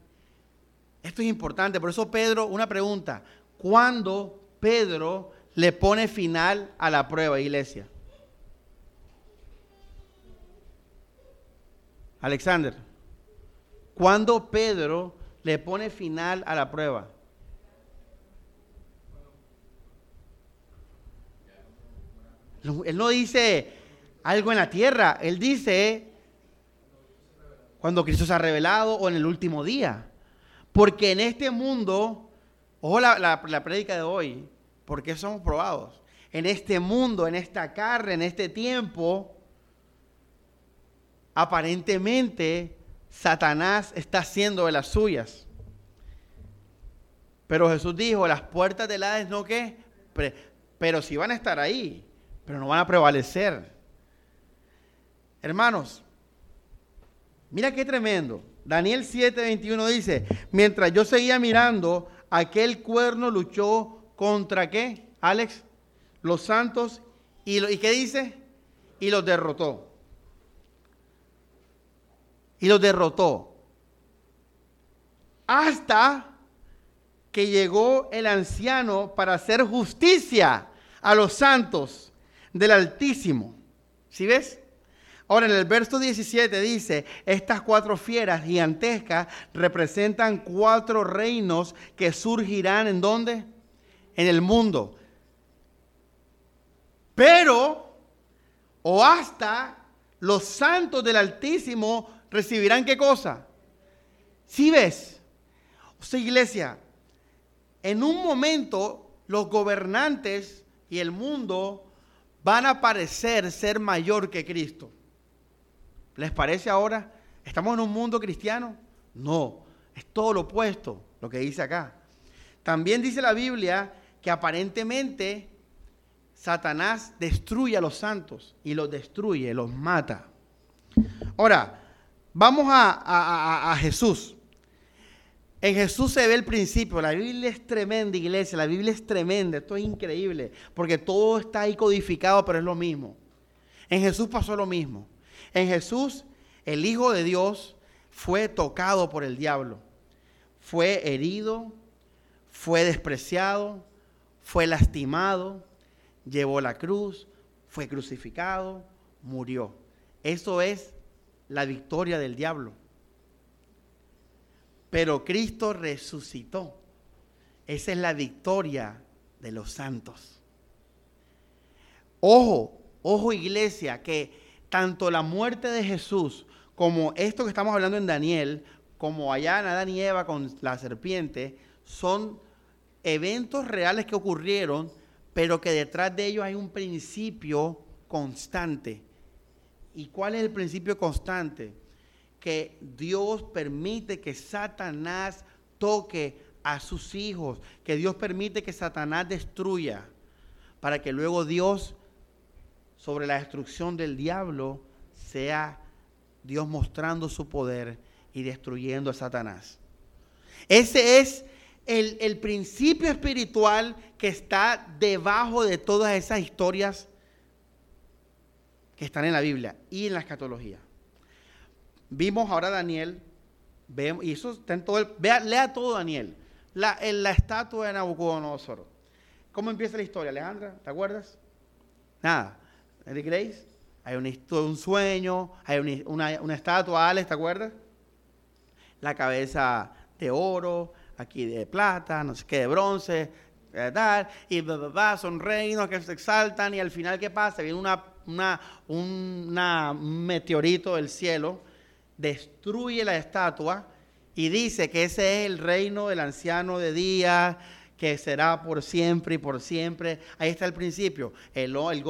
Esto es importante. Por eso Pedro, una pregunta. ¿Cuándo Pedro le pone final a la prueba, iglesia? Alexander, ¿cuándo Pedro le pone final a la prueba? Él no dice algo en la tierra, él dice cuando Cristo se ha revelado o en el último día. Porque en este mundo, ojo la, la, prédica de hoy, porque somos probados. En este mundo, en esta carne, en este tiempo, aparentemente Satanás está haciendo de las suyas. Pero Jesús dijo, las puertas del Hades no qué, pero sí van a estar ahí, pero no van a prevalecer. Hermanos, mira qué tremendo. Daniel 7:21 dice, mientras yo seguía mirando, aquel cuerno luchó contra qué, Alex, los santos, y, ¿y qué dice? Y los derrotó. Y los derrotó. Hasta que llegó el anciano para hacer justicia a los santos del Altísimo. ¿Sí ves? Ahora en el verso 17 dice, estas cuatro fieras gigantescas representan cuatro reinos que surgirán en dónde? En el mundo. Pero, o hasta los santos del Altísimo recibirán qué cosa? Si ¿Sí ves, iglesia, en un momento los gobernantes y el mundo van a parecer ser mayor que Cristo. ¿Les parece ahora? ¿Estamos en un mundo cristiano? No, es todo lo opuesto, lo que dice acá. También dice la Biblia que aparentemente Satanás destruye a los santos y los destruye, los mata. Ahora, vamos a, a, Jesús. En Jesús se ve el principio. La Biblia es tremenda, iglesia. La Biblia es tremenda. Esto es increíble. Porque todo está ahí codificado, pero es lo mismo. En Jesús pasó lo mismo. En Jesús, el Hijo de Dios fue tocado por el diablo, fue herido, fue despreciado, fue lastimado, llevó la cruz, fue crucificado, murió. Eso es la victoria del diablo. Pero Cristo resucitó. Esa es la victoria de los santos. Ojo, ojo iglesia, que tanto la muerte de Jesús como esto que estamos hablando en Daniel, como allá en Adán y Eva con la serpiente, son eventos reales que ocurrieron, pero que detrás de ellos hay un principio constante. ¿Y cuál es el principio constante? Que Dios permite que Satanás toque a sus hijos, que Dios permite que Satanás destruya, para que luego Dios sobre la destrucción del diablo sea Dios mostrando su poder y destruyendo a Satanás. Ese es el, principio espiritual que está debajo de todas esas historias que están en la Biblia y en la escatología. Vimos ahora Daniel, vemos, y eso está en todo el, vea, lea todo Daniel, la, en la estatua de Nabucodonosor. ¿Cómo empieza la historia, Alejandra? ¿Te acuerdas? Nada. Grace? Hay un, sueño, hay una, estatua, Alex, ¿te acuerdas? La cabeza de oro, aquí de plata, no sé qué, de bronce, tal, y son reinos que se exaltan y al final, ¿qué pasa? Viene una, un meteorito del cielo, destruye la estatua y dice que ese es el reino del anciano de día, que será por siempre y por siempre. Ahí está el principio. El, el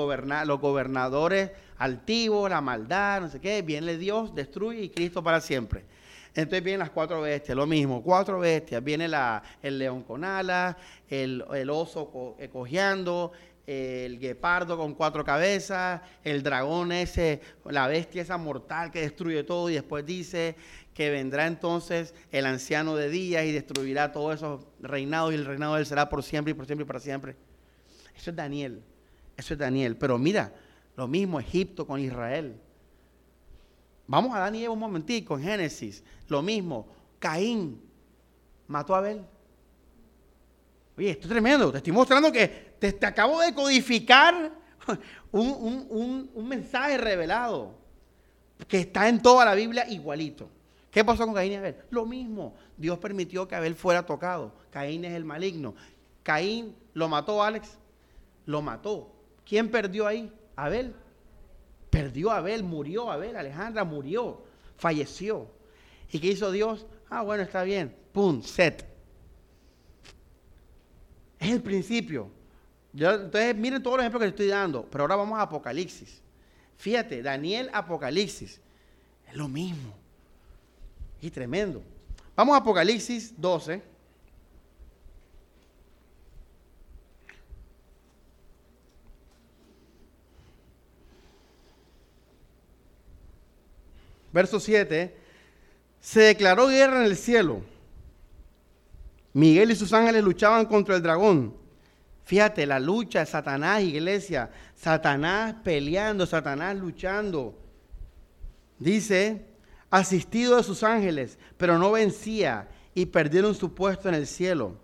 los gobernadores altivos, la maldad, no sé qué, viene Dios, destruye y Cristo para siempre. Entonces vienen las cuatro bestias, lo mismo, cuatro bestias. Viene la, el león con alas, el, oso eh, cojeando, el guepardo con cuatro cabezas, el dragón ese, la bestia esa mortal que destruye todo y después dice que vendrá entonces el anciano de días y destruirá todos esos reinados y el reinado de él será por siempre y por siempre y para siempre. Eso es Daniel, eso es Daniel. Pero mira, lo mismo Egipto con Israel. Vamos a Daniel un momentico en Génesis. Lo mismo, Caín mató a Abel. Oye, esto es tremendo. Te estoy mostrando que te, acabo de codificar un, un, mensaje revelado que está en toda la Biblia igualito. ¿Qué pasó con Caín y Abel? Lo mismo. Dios permitió que Abel fuera tocado. Caín es el maligno. Caín lo mató, Alex. Lo mató. ¿Quién perdió ahí? Abel. Perdió Abel, murió Abel, Alejandra murió, falleció. ¿Y qué hizo Dios? Ah, bueno, está bien. Pum, set. Es el principio. Entonces, miren todos los ejemplos que estoy dando. Pero ahora vamos a Apocalipsis. Fíjate, Daniel Apocalipsis. Es lo mismo. Y tremendo. Vamos a Apocalipsis 12. Verso 7. Se declaró guerra en el cielo Miguel y sus ángeles luchaban contra el dragón. Fíjate, la lucha de Satanás, iglesia. Satanás peleando, Satanás luchando. Dice, asistido de sus ángeles, pero no vencía y perdieron su puesto en el cielo.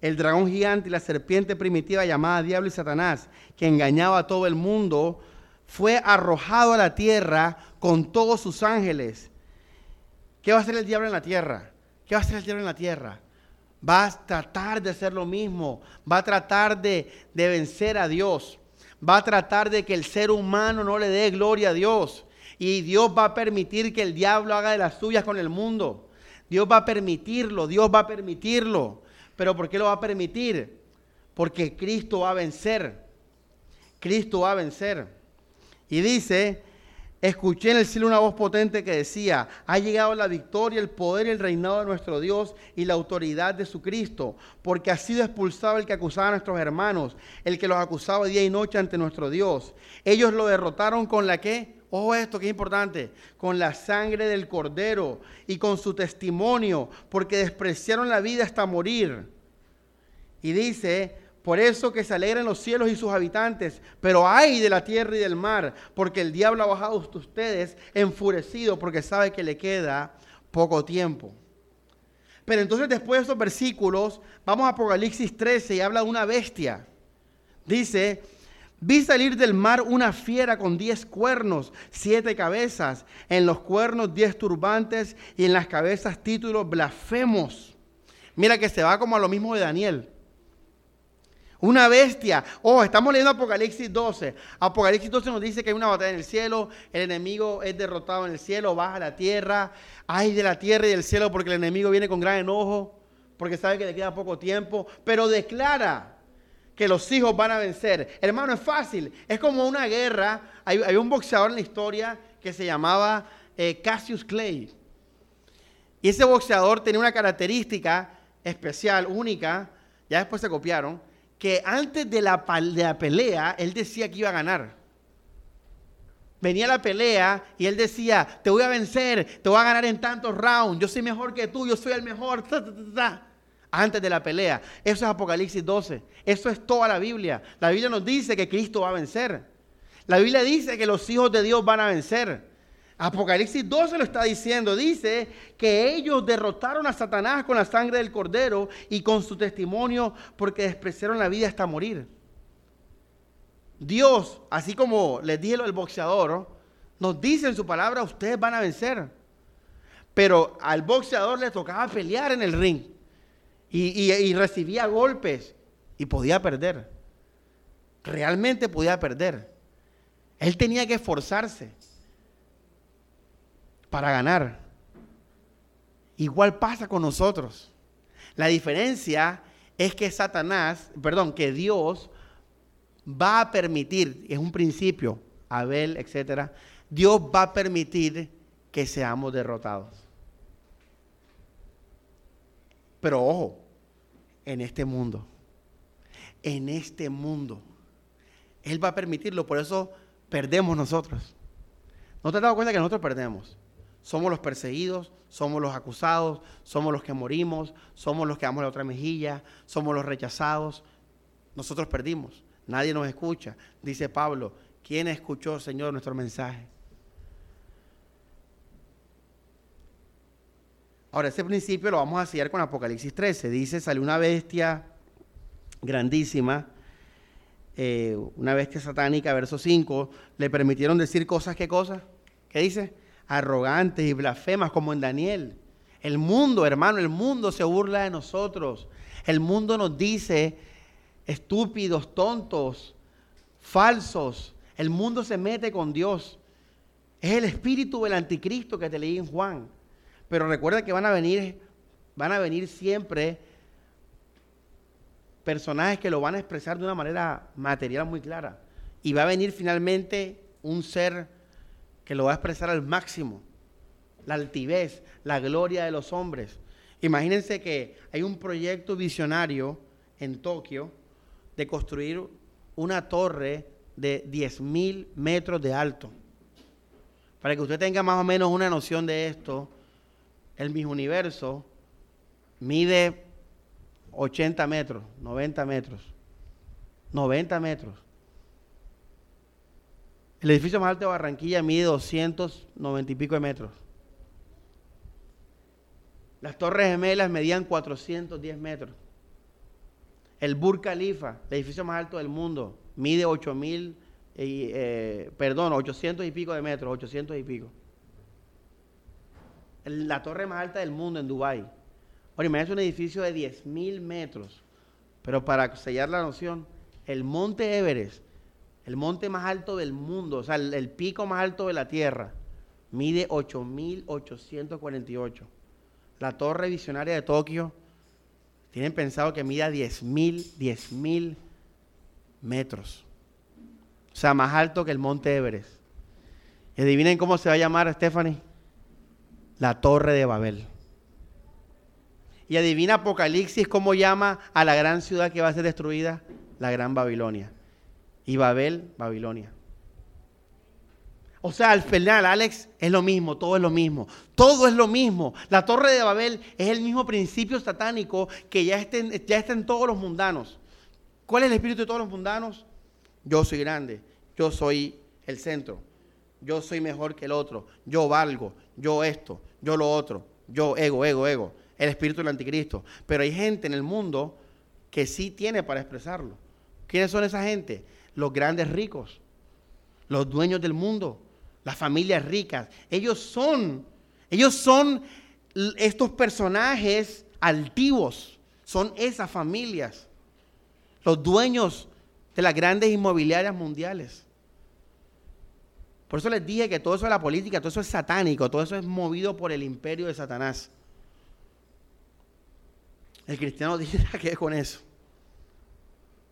El dragón gigante y la serpiente primitiva llamada Diablo y Satanás, que engañaba a todo el mundo, fue arrojado a la tierra con todos sus ángeles. ¿Qué va a hacer el diablo en la tierra? ¿Qué va a hacer el diablo en la tierra? Va a tratar de hacer lo mismo, va a tratar de, vencer a Dios, va a tratar de que el ser humano no le dé gloria a Dios. Y Dios va a permitir que el diablo haga de las suyas con el mundo. Dios va a permitirlo, Dios va a permitirlo. Pero ¿por qué lo va a permitir? Porque Cristo va a vencer. Cristo va a vencer. Y dice Escuché en el cielo una voz potente que decía, ha llegado la victoria, el poder y el reinado de nuestro Dios y la autoridad de su Cristo, porque ha sido expulsado el que acusaba a nuestros hermanos, el que los acusaba día y noche ante nuestro Dios. Ellos lo derrotaron con la que, ojo esto que es importante, con la sangre del cordero y con su testimonio, porque despreciaron la vida hasta morir. Y dice, por eso que se alegran los cielos y sus habitantes, pero hay de la tierra y del mar, porque el diablo ha bajado a ustedes enfurecido porque sabe que le queda poco tiempo. Pero entonces después de estos versículos, vamos a Apocalipsis 13 y habla de una bestia. Dice, vi salir del mar una fiera con diez cuernos, siete cabezas, en los cuernos diez turbantes y en las cabezas títulos blasfemos. Mira que se va como a lo mismo de Daniel. Una bestia. Oh, estamos leyendo Apocalipsis 12. Apocalipsis 12 nos dice que hay una batalla en el cielo, el enemigo es derrotado en el cielo, baja a la tierra. Ay de la tierra y del cielo porque el enemigo viene con gran enojo, porque sabe que le queda poco tiempo, pero declara que los hijos van a vencer. Hermano, es fácil. Es como una guerra. Hay, un boxeador en la historia que se llamaba eh, Cassius Clay. Y ese boxeador tenía una característica especial, única. Ya después se copiaron que antes de la, pelea, él decía que iba a ganar. Venía la pelea y él decía, te voy a vencer, te voy a ganar en tantos rounds, yo soy mejor que tú, yo soy el mejor. antes de la pelea. Eso es Apocalipsis 12. Eso es toda la Biblia. La Biblia nos dice que Cristo va a vencer. La Biblia dice que los hijos de Dios van a vencer. Apocalipsis 12 lo está diciendo. Dice que ellos derrotaron a Satanás con la sangre del cordero y con su testimonio porque despreciaron la vida hasta morir. Dios, así como les dije del boxeador, nos dice en su palabra, ustedes van a vencer. Pero al boxeador le tocaba pelear en el ring y recibía golpes y podía perder. Realmente podía perder. Él tenía que esforzarse para ganar. Igual pasa con nosotros. La diferencia es que Satanás, perdón, que Dios va a permitir, es un principio, Abel, etcétera, Dios va a permitir que seamos derrotados. Pero ojo, en este mundo, en este mundo, Él va a permitirlo, por eso perdemos nosotros. ¿No te has dado cuenta que nosotros perdemos? Somos los perseguidos, somos los acusados, somos los que morimos, somos los que damos la otra mejilla, somos los rechazados. Nosotros perdimos, nadie nos escucha. Dice Pablo, ¿quién escuchó, Señor, nuestro mensaje? Ahora, ese principio lo vamos a sellar con Apocalipsis 13. Dice, salió una bestia grandísima, eh, una bestia satánica, verso 5, le permitieron decir cosas, ¿qué cosas? ¿Qué dice? Arrogantes y blasfemas como en Daniel. El mundo, hermano, el mundo se burla de nosotros. El mundo nos dice estúpidos, tontos, falsos. El mundo se mete con Dios. Es el espíritu del anticristo que te leí en Juan. Pero recuerda que van a venir, van a venir siempre personajes que lo van a expresar de una manera material muy clara. Y va a venir finalmente un ser que lo va a expresar al máximo. La altivez, la gloria de los hombres. Imagínense que hay un proyecto visionario en Tokio de construir una torre de 10.000 metros de alto. Para que usted tenga más o menos una noción de esto, el Mis Universo mide 80 metros, 90 metros. 90 metros. El edificio más alto de Barranquilla mide 290 y pico de metros. Las Torres Gemelas medían 410 metros. El Burj Khalifa, el edificio más alto del mundo, mide 8000, eh, perdón, 800 y pico de metros, 800 y pico la torre más alta del mundo en Dubái. Ahora, imagínate un edificio de 10.000 metros. Pero para sellar la noción, el monte Everest, el monte más alto del mundo, o sea, el, pico más alto de la Tierra, mide 8.848. La torre visionaria de Tokio, tienen pensado que mida 10.000, 10.000 metros. O sea, más alto que el monte Everest. Y adivinen cómo se va a llamar, Stephanie la torre de Babel. Y adivina Apocalipsis cómo llama a la gran ciudad que va a ser destruida, la gran Babilonia. Y Babel, Babilonia. O sea, al final, Alex, es lo mismo, todo es lo mismo. Todo es lo mismo. La torre de Babel es el mismo principio satánico que ya está, ya está en todos los mundanos. ¿Cuál es el espíritu de todos los mundanos? Yo soy grande, yo soy el centro, yo soy mejor que el otro, yo valgo, yo esto, yo lo otro, yo ego, ego, ego, el espíritu del anticristo. Pero hay gente en el mundo que sí tiene para expresarlo. ¿Quiénes son esa gente? Los grandes ricos, los dueños del mundo, las familias ricas. Ellos son, ellos son estos personajes altivos, son esas familias, los dueños de las grandes inmobiliarias mundiales. Por eso les dije que todo eso es la política, todo eso es satánico, todo eso es movido por el imperio de Satanás. El cristiano dice que con eso.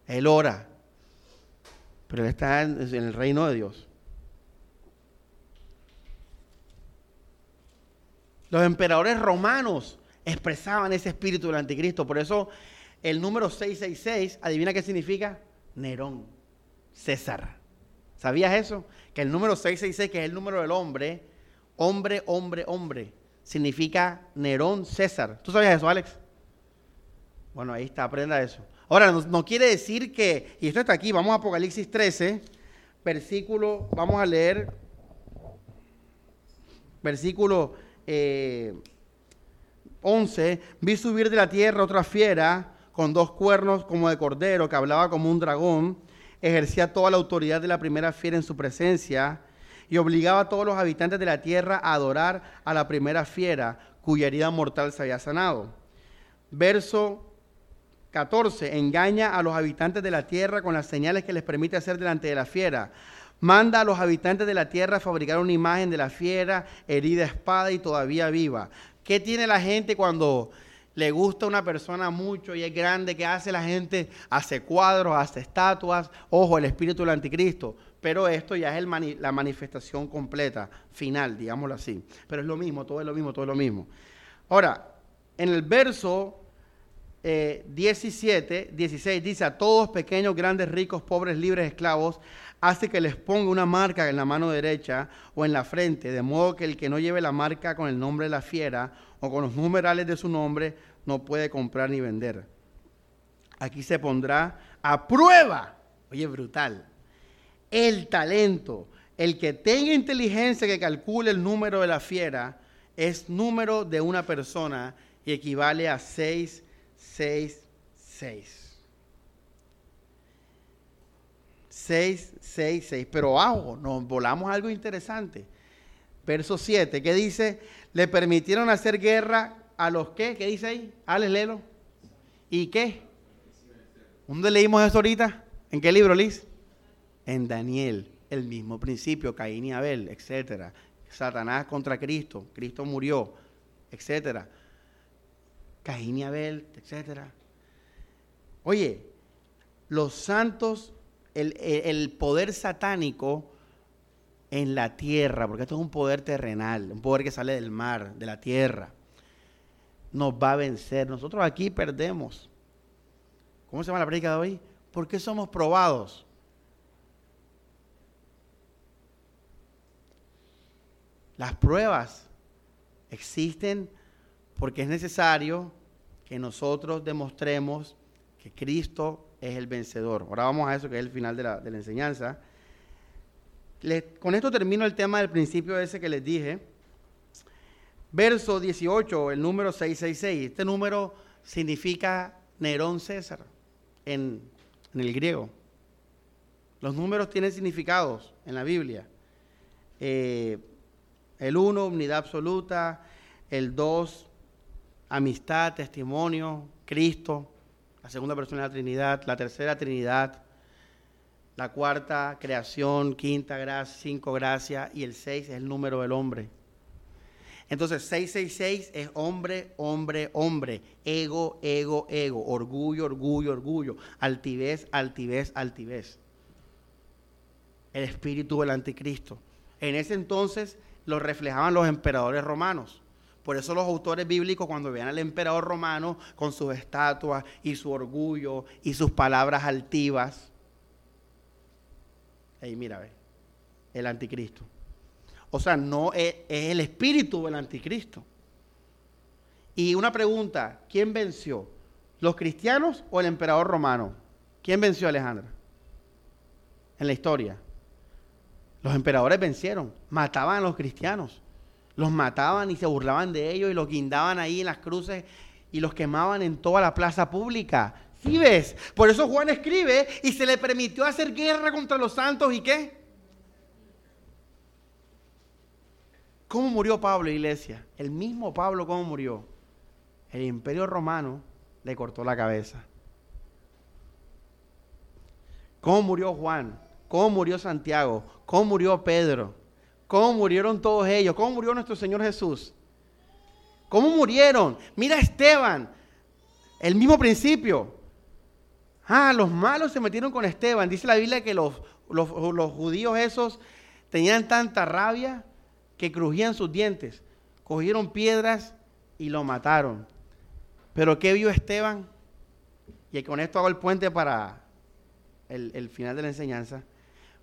Él ora, pero él está en, el reino de Dios. Los emperadores romanos expresaban ese espíritu del anticristo. Por eso el número 666, adivina qué significa? Nerón, César. ¿Sabías eso? Que el número 666, que es el número del hombre, hombre, hombre, hombre, significa Nerón César. ¿Tú sabías eso, Alex? Bueno, ahí está, aprenda eso. Ahora, no, quiere decir que, y esto está aquí, vamos a Apocalipsis 13, versículo, vamos a leer, versículo 11, eh, vi subir de la tierra otra fiera con dos cuernos como de cordero, que hablaba como un dragón ejercía toda la autoridad de la primera fiera en su presencia y obligaba a todos los habitantes de la tierra a adorar a la primera fiera cuya herida mortal se había sanado. Verso 14. Engaña a los habitantes de la tierra con las señales que les permite hacer delante de la fiera. Manda a los habitantes de la tierra a fabricar una imagen de la fiera, herida espada y todavía viva. ¿Qué tiene la gente cuando le gusta una persona mucho y es grande, ¿qué hace la gente? Hace cuadros, hace estatuas, ojo, el espíritu del anticristo. Pero esto ya es la manifestación completa, final, digámoslo así. Pero es lo mismo, todo es lo mismo, todo es lo mismo. Ahora, en el verso 17, 16 dice, a todos pequeños, grandes, ricos, pobres, libres, esclavos, hace que les ponga una marca en la mano derecha o en la frente, de modo que el que no lleve la marca con el nombre de la fiera o con los numerales de su nombre no puede comprar ni vender. Aquí se pondrá a prueba, oye, brutal, el talento. El que tenga inteligencia que calcule el número de la fiera es número de una persona y equivale a 6, 6, 6. 6, 6, 6. Pero abajo nos volamos algo interesante. Verso 7, ¿qué dice? Le permitieron hacer guerra a los que, ¿qué dice ahí? Alex, léelo. ¿Y qué? ¿Dónde leímos eso ahorita? ¿En qué libro, Liz? En Daniel, el mismo principio, Caín y Abel, etcétera. Satanás contra Cristo, Cristo murió, etcétera. Caín y Abel, etcétera. Oye, los santos el, poder satánico en la tierra, porque esto es un poder terrenal, un poder que sale del mar, de la tierra, nos va a vencer. Nosotros aquí perdemos. ¿Cómo se llama la prédica de hoy? ¿Por qué somos probados? Las pruebas existen porque es necesario que nosotros demostremos que Cristo es el vencedor. Ahora vamos a eso, que es el final de la, enseñanza. con esto termino el tema del principio ese que les dije. Verso 18, el número 666. Este número significa Nerón César en, el griego. Los números tienen significados en la Biblia. Eh, el 1, unidad absoluta. El 2, amistad, testimonio, Cristo la segunda persona de la Trinidad, la tercera Trinidad, la cuarta creación, quinta gracia, cinco gracia y el seis es el número del hombre. Entonces 666 es hombre, hombre, hombre, ego, ego, ego, orgullo, orgullo, orgullo, altivez, altivez, altivez. El espíritu del anticristo. En ese entonces lo reflejaban los emperadores romanos. Por eso los autores bíblicos cuando veían al emperador romano con sus estatuas y su orgullo y sus palabras altivas, ahí mira, ve, el anticristo. O sea, no es, es el espíritu del anticristo. Y una pregunta, ¿quién venció? ¿Los cristianos o el emperador romano? ¿Quién venció a Alejandra? En la historia. Los emperadores vencieron, mataban a los cristianos los mataban y se burlaban de ellos y los guindaban ahí en las cruces y los quemaban en toda la plaza pública. ¿Sí ves? Por eso Juan escribe y se le permitió hacer guerra contra los santos y qué? ¿Cómo murió Pablo, iglesia? El mismo Pablo, ¿cómo murió? El imperio romano le cortó la cabeza. ¿Cómo murió Juan? ¿Cómo murió Santiago? ¿Cómo murió Pedro? ¿Cómo murieron todos ellos? ¿Cómo murió nuestro Señor Jesús? ¿Cómo murieron? Mira Esteban, el mismo principio. Ah, los malos se metieron con Esteban. Dice la Biblia que los, los, judíos esos tenían tanta rabia que crujían sus dientes. Cogieron piedras y lo mataron. Pero ¿qué vio Esteban? Y con esto hago el puente para el, el final de la enseñanza.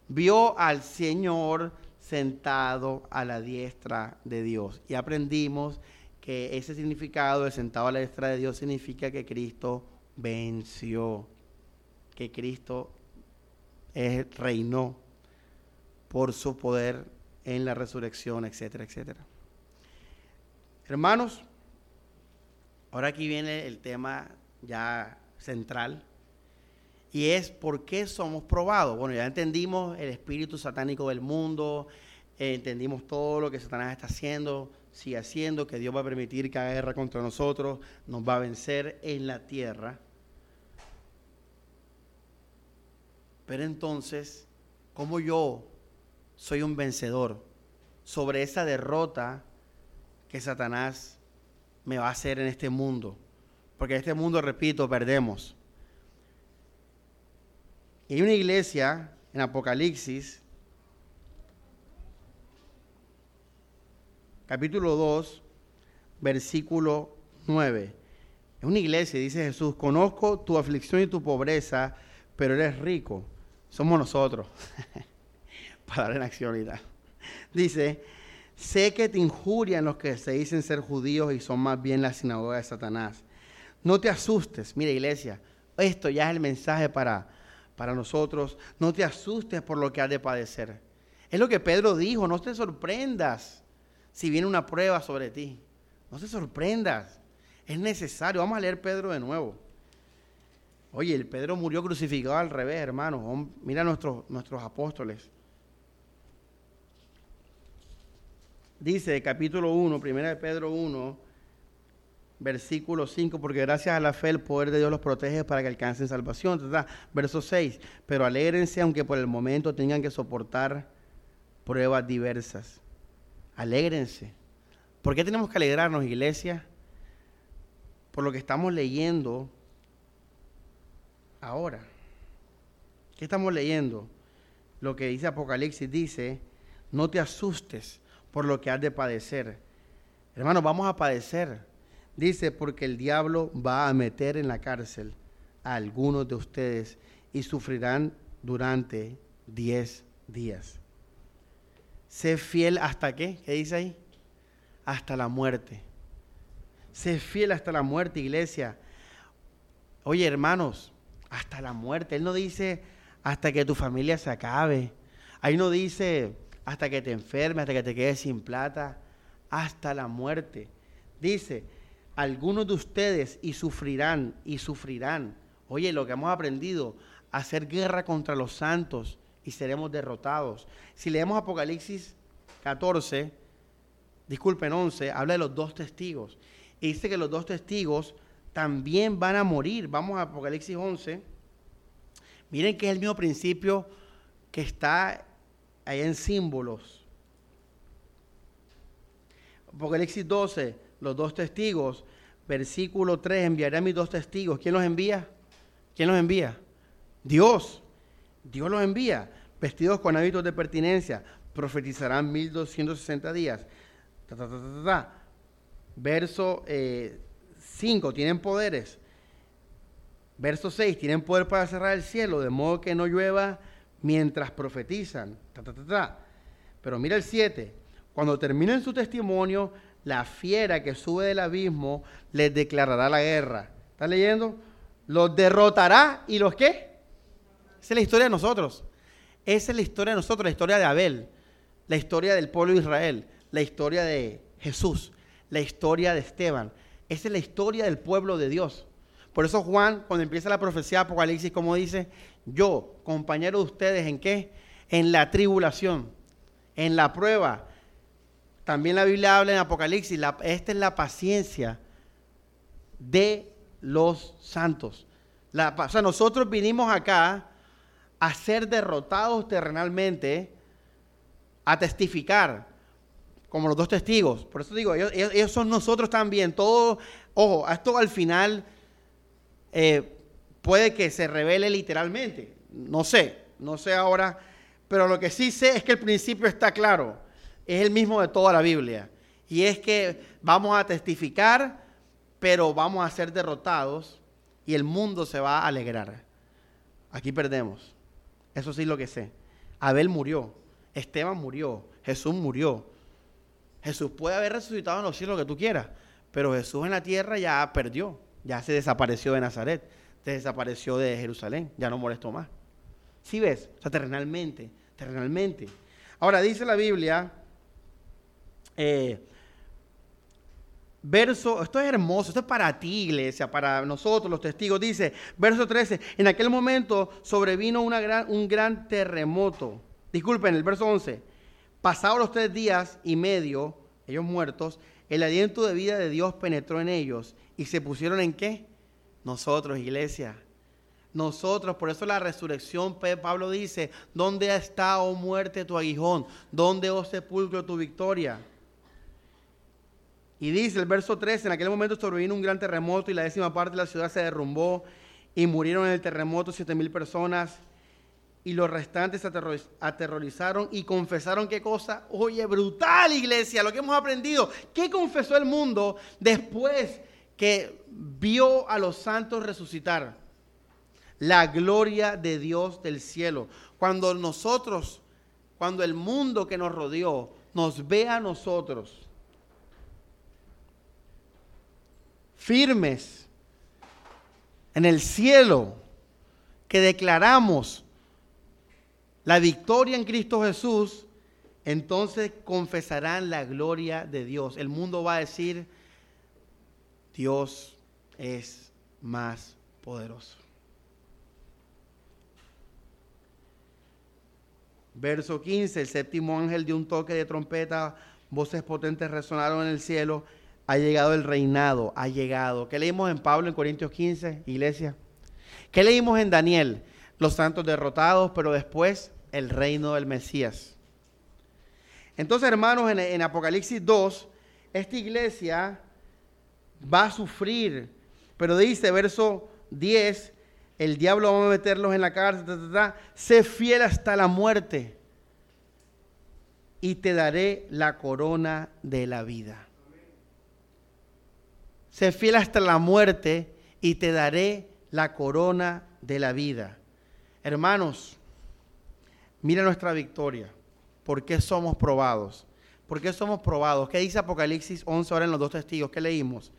Vio al Señor sentado a la diestra de Dios. Y aprendimos que ese significado de sentado a la diestra de Dios significa que Cristo venció, que Cristo reinó por su poder en la resurrección, etcétera, etcétera. Hermanos, ahora aquí viene el tema ya central y es por qué somos probados. Bueno, ya entendimos el espíritu satánico del mundo, eh, entendimos todo lo que Satanás está haciendo, sigue haciendo, que Dios va a permitir que haga guerra contra nosotros, nos va a vencer en la tierra. Pero entonces, ¿cómo yo soy un vencedor sobre esa derrota que Satanás me va a hacer en este mundo? Porque en este mundo, repito, perdemos. Hay una iglesia en Apocalipsis, capítulo 2, versículo 9. Es una iglesia, dice Jesús, conozco tu aflicción y tu pobreza, pero eres rico. Somos nosotros. Para dar en acción ahorita. Dice, sé que te injurian los que se dicen ser judíos y son más bien la sinagoga de Satanás. No te asustes, mira iglesia, esto ya es el mensaje para, para nosotros. No te asustes por lo que has de padecer. Es lo que Pedro dijo, no te sorprendas si viene una prueba sobre ti. No te sorprendas. Es necesario. Vamos a leer Pedro de nuevo. Oye, el Pedro murió crucificado al revés, hermano. Mira nuestros, nuestros apóstoles. Dice capítulo 1, primera de Pedro 1, versículo 5, porque gracias a la fe el poder de Dios los protege para que alcancen salvación. Verso 6, pero alégrense aunque por el momento tengan que soportar pruebas diversas. Alégrense. ¿Por qué tenemos que alegrarnos, iglesia? Por lo que estamos leyendo ahora. ¿Qué estamos leyendo? Lo que dice Apocalipsis dice, no te asustes por lo que has de padecer. Hermano, vamos a padecer. Dice, porque el diablo va a meter en la cárcel a algunos de ustedes y sufrirán durante diez días. Sé fiel hasta qué? ¿Qué dice ahí? Hasta la muerte. Sé fiel hasta la muerte, iglesia. Oye, hermanos, hasta la muerte. Él no dice hasta que tu familia se acabe. Ahí no dice hasta que te enfermes, hasta que te quedes sin plata. Hasta la muerte. Dice, algunos de ustedes y sufrirán, y sufrirán. Oye, lo que hemos aprendido, hacer guerra contra los santos y seremos derrotados. Si leemos Apocalipsis 14, disculpen 11, habla de los dos testigos. Y dice que los dos testigos también van a morir. Vamos a Apocalipsis 11. Miren que es el mismo principio que está ahí en símbolos. Apocalipsis 12, los dos testigos. Versículo 3, enviaré a mis dos testigos. ¿Quién los envía? ¿Quién los envía? Dios. Dios los envía, vestidos con hábitos de pertinencia, profetizarán 1260 días. Verso 5, eh, tienen poderes. Verso 6, tienen poder para cerrar el cielo, de modo que no llueva mientras profetizan. Pero mira el 7, cuando terminen su testimonio, la fiera que sube del abismo les declarará la guerra. ¿Están leyendo? Los derrotará y los qué? Esa es la historia de nosotros. Esa es la historia de nosotros, la historia de Abel, la historia del pueblo de Israel, la historia de Jesús, la historia de Esteban. Esa es la historia del pueblo de Dios. Por eso Juan, cuando empieza la profecía de Apocalipsis, como dice, yo, compañero de ustedes, ¿en qué? En la tribulación, en la prueba. También la Biblia habla en Apocalipsis, esta es la paciencia de los santos. o sea, nosotros vinimos acá a ser derrotados terrenalmente, a testificar, como los dos testigos. Por eso digo, ellos, son nosotros también. Todo, ojo, esto al final eh, puede que se revele literalmente. No sé, no sé ahora, pero lo que sí sé es que el principio está claro. Es el mismo de toda la Biblia. Y es que vamos a testificar, pero vamos a ser derrotados y el mundo se va a alegrar. Aquí perdemos. Eso sí lo que sé. Abel murió, Esteban murió, Jesús murió. Jesús puede haber resucitado en los cielos lo que tú quieras, pero Jesús en la tierra ya perdió, ya se desapareció de Nazaret, se desapareció de Jerusalén, ya no molestó más. ¿Sí ves? O sea, terrenalmente, terrenalmente. Ahora dice la Biblia, eh, Verso, esto es hermoso, esto es para ti, iglesia, para nosotros, los testigos. Dice, verso 13, en aquel momento sobrevino un gran terremoto. Disculpen, el verso 11. Pasados los tres días y medio, ellos muertos, el aliento de vida de Dios penetró en ellos y se pusieron en qué? Nosotros, iglesia. Nosotros, por eso la resurrección, Pablo dice, ¿dónde está, oh muerte, tu aguijón? ¿Dónde, oh sepulcro, tu victoria? Y dice el verso 13, en aquel momento sobrevino un gran terremoto y la décima parte de la ciudad se derrumbó y murieron en el terremoto siete mil personas y los restantes aterrorizaron y confesaron qué cosa. Oye, brutal iglesia, lo que hemos aprendido. ¿Qué confesó el mundo después que vio a los santos resucitar. La gloria de Dios del cielo. Cuando nosotros, cuando el mundo que nos rodeó nos ve a nosotros firmes en el cielo, que declaramos la victoria en Cristo Jesús, entonces confesarán la gloria de Dios. El mundo va a decir, Dios es más poderoso. Verso 15, el séptimo ángel dio un toque de trompeta, voces potentes resonaron en el cielo, ha llegado el reinado, ha llegado. ¿Qué leímos en Pablo en Corintios 15, iglesia? ¿Qué leímos en Daniel? Los santos derrotados, pero después el reino del Mesías. Entonces, hermanos, en, Apocalipsis 2, esta iglesia va a sufrir, pero dice, verso 10, el diablo va a meterlos en la cárcel, sé fiel hasta la muerte y te daré la corona de la vida. Sé fiel hasta la muerte y te daré la corona de la vida. Hermanos, mira nuestra victoria. ¿Por qué somos probados? ¿Por qué somos probados? ¿Qué dice Apocalipsis 11 ahora en los dos testigos? ¿Qué leímos?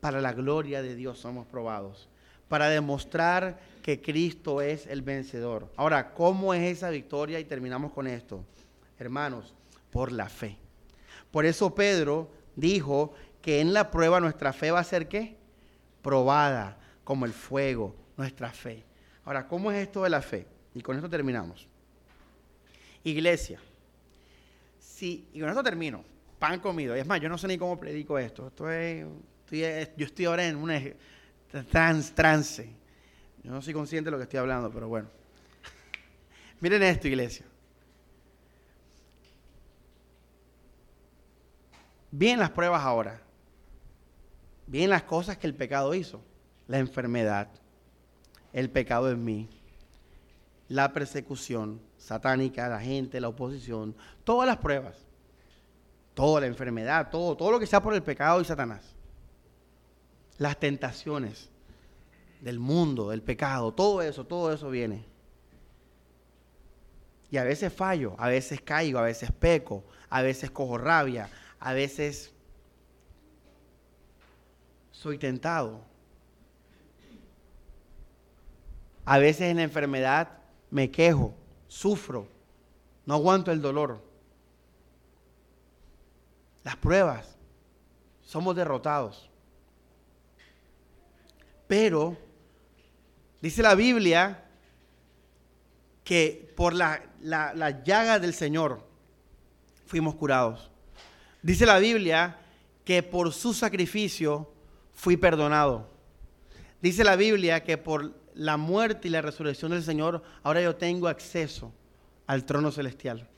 Para la gloria de Dios somos probados. Para demostrar que Cristo es el vencedor. Ahora, ¿cómo es esa victoria? Y terminamos con esto. Hermanos, por la fe. Por eso Pedro dijo que en la prueba nuestra fe va a ser qué? Probada como el fuego, nuestra fe. Ahora, ¿cómo es esto de la fe? Y con esto terminamos. Iglesia, si, y con esto termino, pan comido. Y es más, yo no sé ni cómo predico esto. esto yo estoy ahora en un trans, trance. Yo no soy consciente de lo que estoy hablando, pero bueno. Miren esto, iglesia. Bien las pruebas ahora. Bien las cosas que el pecado hizo. La enfermedad, el pecado en mí, la persecución satánica, la gente, la oposición, todas las pruebas, toda la enfermedad, todo, todo lo que sea por el pecado y Satanás. Las tentaciones del mundo, del pecado, todo eso, todo eso viene. Y a veces fallo, a veces caigo, a veces peco, a veces cojo rabia, a veces soy tentado. A veces en la enfermedad me quejo, sufro, no aguanto el dolor. Las pruebas, somos derrotados. Pero dice la Biblia que por la, la llaga del Señor fuimos curados. Dice la Biblia que por su sacrificio fui perdonado. Dice la Biblia que por la muerte y la resurrección del Señor, ahora yo tengo acceso al trono celestial.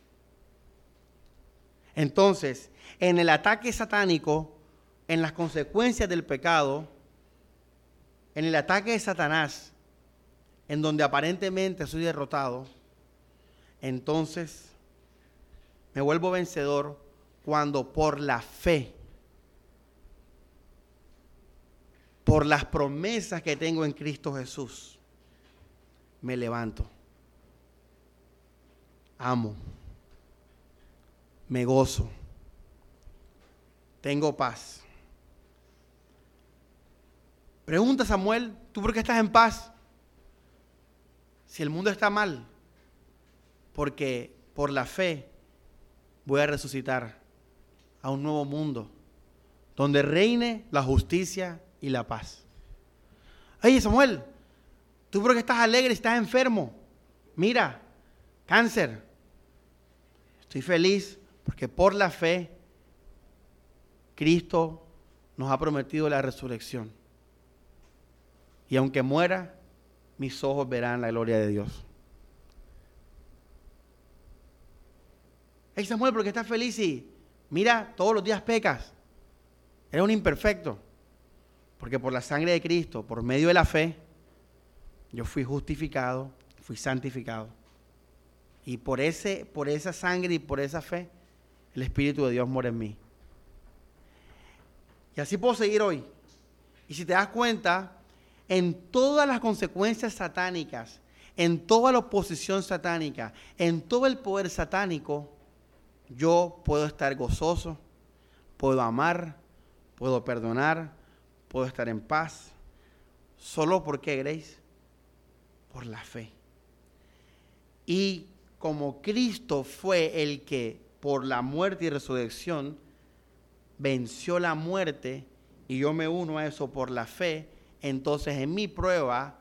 Entonces, en el ataque satánico, en las consecuencias del pecado, en el ataque de Satanás, en donde aparentemente soy derrotado, entonces me vuelvo vencedor cuando por la fe por las promesas que tengo en Cristo Jesús, me levanto. Amo. Me gozo. Tengo paz. Pregunta Samuel, ¿tú por qué estás en paz? Si el mundo está mal, porque por la fe voy a resucitar a un nuevo mundo donde reine la justicia y la paz. Oye, Samuel, tú porque estás alegre estás enfermo. Mira, cáncer. Estoy feliz porque por la fe Cristo nos ha prometido la resurrección. Y aunque muera, mis ojos verán la gloria de Dios. Hey Samuel, porque estás feliz y mira, todos los días pecas. Eres un imperfecto. Porque por la sangre de Cristo, por medio de la fe, yo fui justificado, fui santificado. Y por, ese, por esa sangre y por esa fe, el Espíritu de Dios mora en mí. Y así puedo seguir hoy. Y si te das cuenta, en todas las consecuencias satánicas, en toda la oposición satánica, en todo el poder satánico, yo puedo estar gozoso, puedo amar, puedo perdonar, puedo estar en paz. ¿Solo porque Grace? Por la fe. Y como Cristo fue el que por la muerte y resurrección venció la muerte, y yo me uno a eso por la fe, entonces en mi prueba,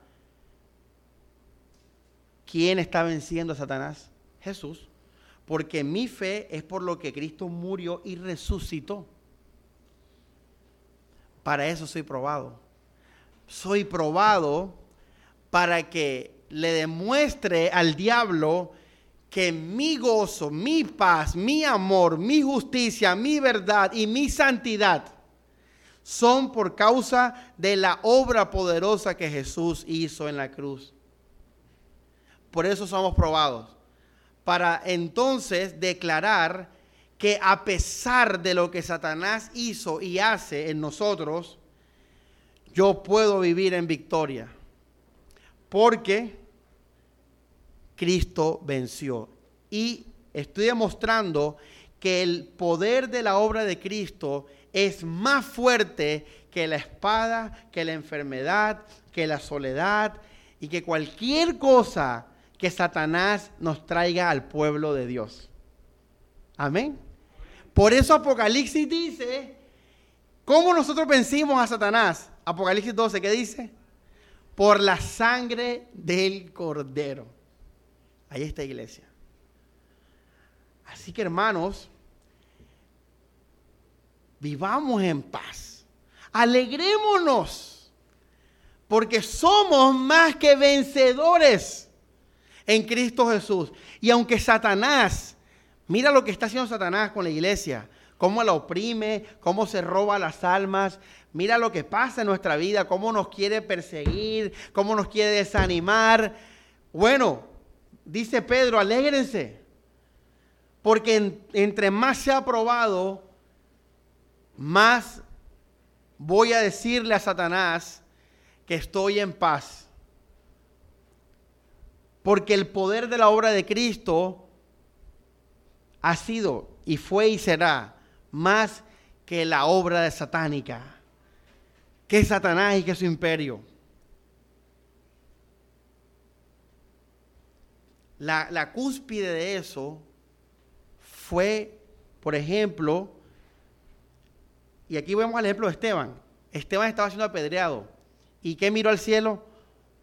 ¿quién está venciendo a Satanás? Jesús. Porque mi fe es por lo que Cristo murió y resucitó. Para eso soy probado. Soy probado para que le demuestre al diablo que mi gozo, mi paz, mi amor, mi justicia, mi verdad y mi santidad son por causa de la obra poderosa que Jesús hizo en la cruz. Por eso somos probados. Para entonces declarar que a pesar de lo que Satanás hizo y hace en nosotros, yo puedo vivir en victoria. Porque Cristo venció. Y estoy demostrando que el poder de la obra de Cristo es más fuerte que la espada, que la enfermedad, que la soledad y que cualquier cosa que Satanás nos traiga al pueblo de Dios. Amén. Por eso Apocalipsis dice, ¿cómo nosotros vencimos a Satanás? Apocalipsis 12, ¿qué dice? Por la sangre del cordero. Ahí está iglesia. Así que hermanos, vivamos en paz. Alegrémonos, porque somos más que vencedores en Cristo Jesús. Y aunque Satanás, mira lo que está haciendo Satanás con la iglesia, cómo la oprime, cómo se roba las almas, mira lo que pasa en nuestra vida, cómo nos quiere perseguir, cómo nos quiere desanimar. Bueno, dice Pedro, alégrense, porque entre más se ha probado, más voy a decirle a Satanás que estoy en paz. Porque el poder de la obra de Cristo ha sido y fue y será más que la obra de satánica, que Satanás y que su imperio. La, la cúspide de eso fue, por ejemplo, y aquí vemos el ejemplo de Esteban. Esteban estaba siendo apedreado. ¿Y qué miró al cielo?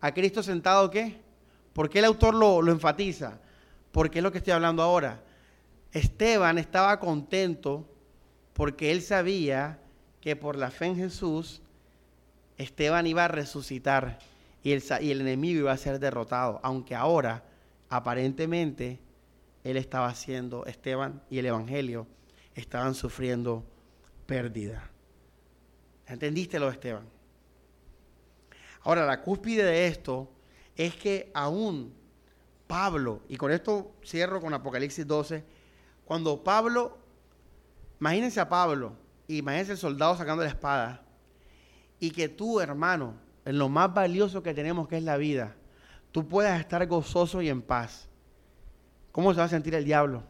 ¿A Cristo sentado qué? ¿Por qué el autor lo, lo enfatiza? Porque es lo que estoy hablando ahora. Esteban estaba contento porque él sabía que por la fe en Jesús, Esteban iba a resucitar y el, enemigo iba a ser derrotado. Aunque ahora, aparentemente, él estaba haciendo, Esteban y el Evangelio estaban sufriendo pérdida. ¿Entendiste lo, Esteban? Ahora, la cúspide de esto es que aún Pablo, y con esto cierro con Apocalipsis 12, cuando Pablo, imagínense a Pablo, imagínense el soldado sacando la espada, y que tú, hermano, en lo más valioso que tenemos que es la vida, tú puedas estar gozoso y en paz. ¿Cómo se va a sentir el diablo?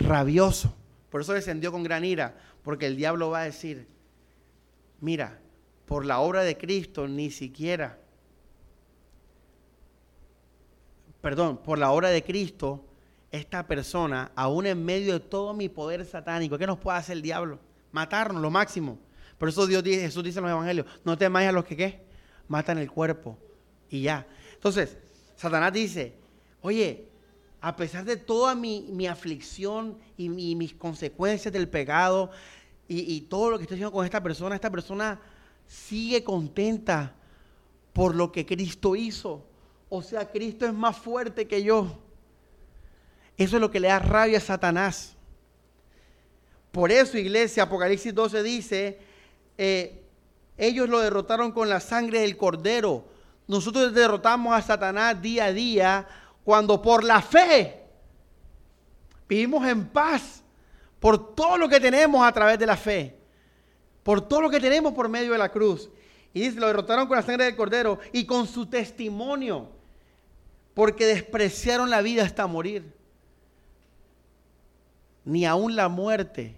Rabioso. Por eso descendió con gran ira, porque el diablo va a decir, mira, por la obra de Cristo ni siquiera, perdón, por la obra de Cristo, esta persona, aún en medio de todo mi poder satánico, ¿qué nos puede hacer el diablo? Matarnos, lo máximo. Por eso Dios dice, Jesús dice en los evangelios, no temáis a los que qué, matan el cuerpo y ya. Entonces, Satanás dice, oye, a pesar de toda mi, aflicción y, mis consecuencias del pecado y, todo lo que estoy haciendo con esta persona, esta persona sigue contenta por lo que Cristo hizo. O sea, Cristo es más fuerte que yo. Eso es lo que le da rabia a Satanás. Por eso, iglesia, Apocalipsis 12 dice, eh, ellos lo derrotaron con la sangre del cordero. Nosotros derrotamos a Satanás día a día cuando por la fe vivimos en paz por todo lo que tenemos a través de la fe. por todo lo que tenemos por medio de la cruz. Y dice, lo derrotaron con la sangre del cordero y con su testimonio, porque despreciaron la vida hasta morir. Ni aun la muerte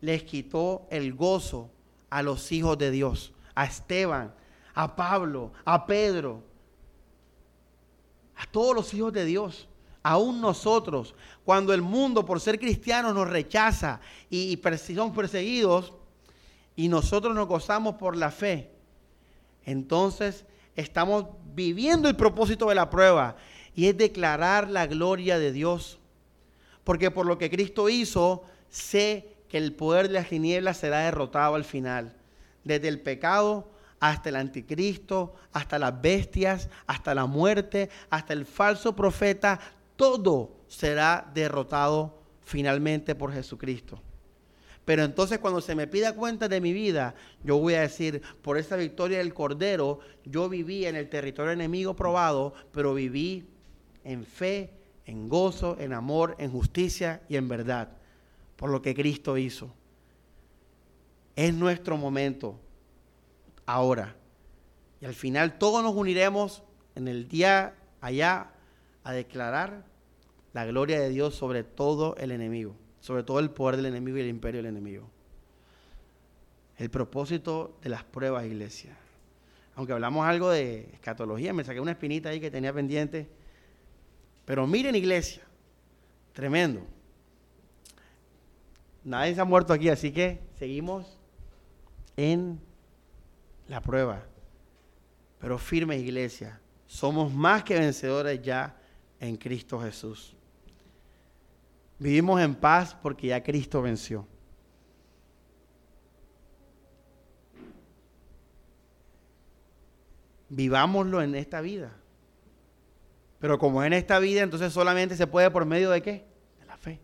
les quitó el gozo a los hijos de Dios, a Esteban, a Pablo, a Pedro, a todos los hijos de Dios, aún nosotros, cuando el mundo por ser cristianos nos rechaza y, y son perseguidos y nosotros nos gozamos por la fe, entonces estamos viviendo el propósito de la prueba y es declarar la gloria de Dios. Porque por lo que Cristo hizo, sé que el poder de las tinieblas será derrotado al final. Desde el pecado hasta el anticristo, hasta las bestias, hasta la muerte, hasta el falso profeta, todo será derrotado finalmente por Jesucristo. Pero entonces cuando se me pida cuenta de mi vida, yo voy a decir, por esa victoria del Cordero, yo viví en el territorio enemigo probado, pero viví en fe, en gozo, en amor, en justicia y en verdad, por lo que Cristo hizo. Es nuestro momento ahora. Y al final todos nos uniremos en el día allá a declarar la gloria de Dios sobre todo el enemigo, sobre todo el poder del enemigo y el imperio del enemigo. El propósito de las pruebas, iglesia. Aunque hablamos algo de escatología, me saqué una espinita ahí que tenía pendiente. Pero miren, iglesia, tremendo. Nadie se ha muerto aquí, así que seguimos en la prueba. Pero firme iglesia, somos más que vencedores ya en Cristo Jesús. Vivimos en paz porque ya Cristo venció. Vivámoslo en esta vida. Pero como en esta vida, entonces solamente se puede por medio de qué? De la fe.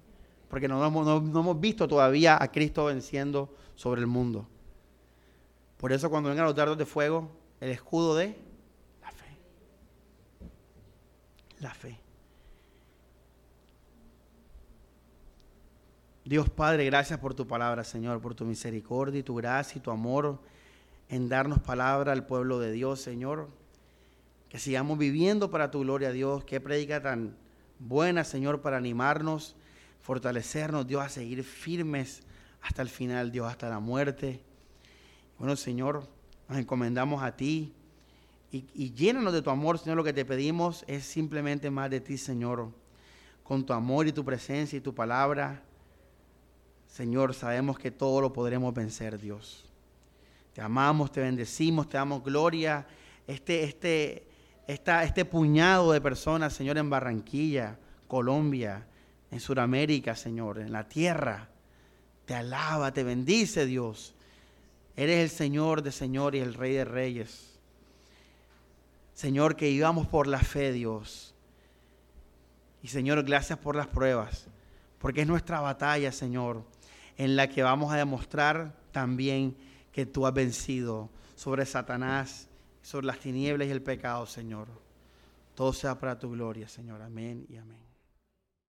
Porque no, no hemos visto todavía a Cristo venciendo sobre el mundo. Por eso cuando vengan los dardos de fuego, el escudo de la fe. La fe. Dios Padre, gracias por tu palabra, Señor, por tu misericordia y tu gracia y tu amor en darnos palabra al pueblo de Dios, Señor. Que sigamos viviendo para tu gloria, Dios. Qué predica tan buena, Señor, para animarnos, fortalecernos, Dios, a seguir firmes hasta el final, Dios, hasta la muerte. Bueno, Señor, nos encomendamos a ti y, y llénanos de tu amor, Señor. Lo que te pedimos es simplemente más de ti, Señor. Con tu amor y tu presencia y tu palabra, Señor, sabemos que todo lo podremos vencer, Dios. Te amamos, te bendecimos, te damos gloria. Este, este, este puñado de personas, Señor, en Barranquilla, Colombia, en Sudamérica, Señor, en la tierra, te alaba, te bendice, Dios. Eres el Señor de Señor y el Rey de Reyes. Señor, que vivamos por la fe, Dios. Y Señor, gracias por las pruebas, porque es nuestra batalla, Señor, en la que vamos a demostrar también que tú has vencido sobre Satanás, sobre las tinieblas y el pecado, Señor. Todo sea para tu gloria, Señor. Amén y amén.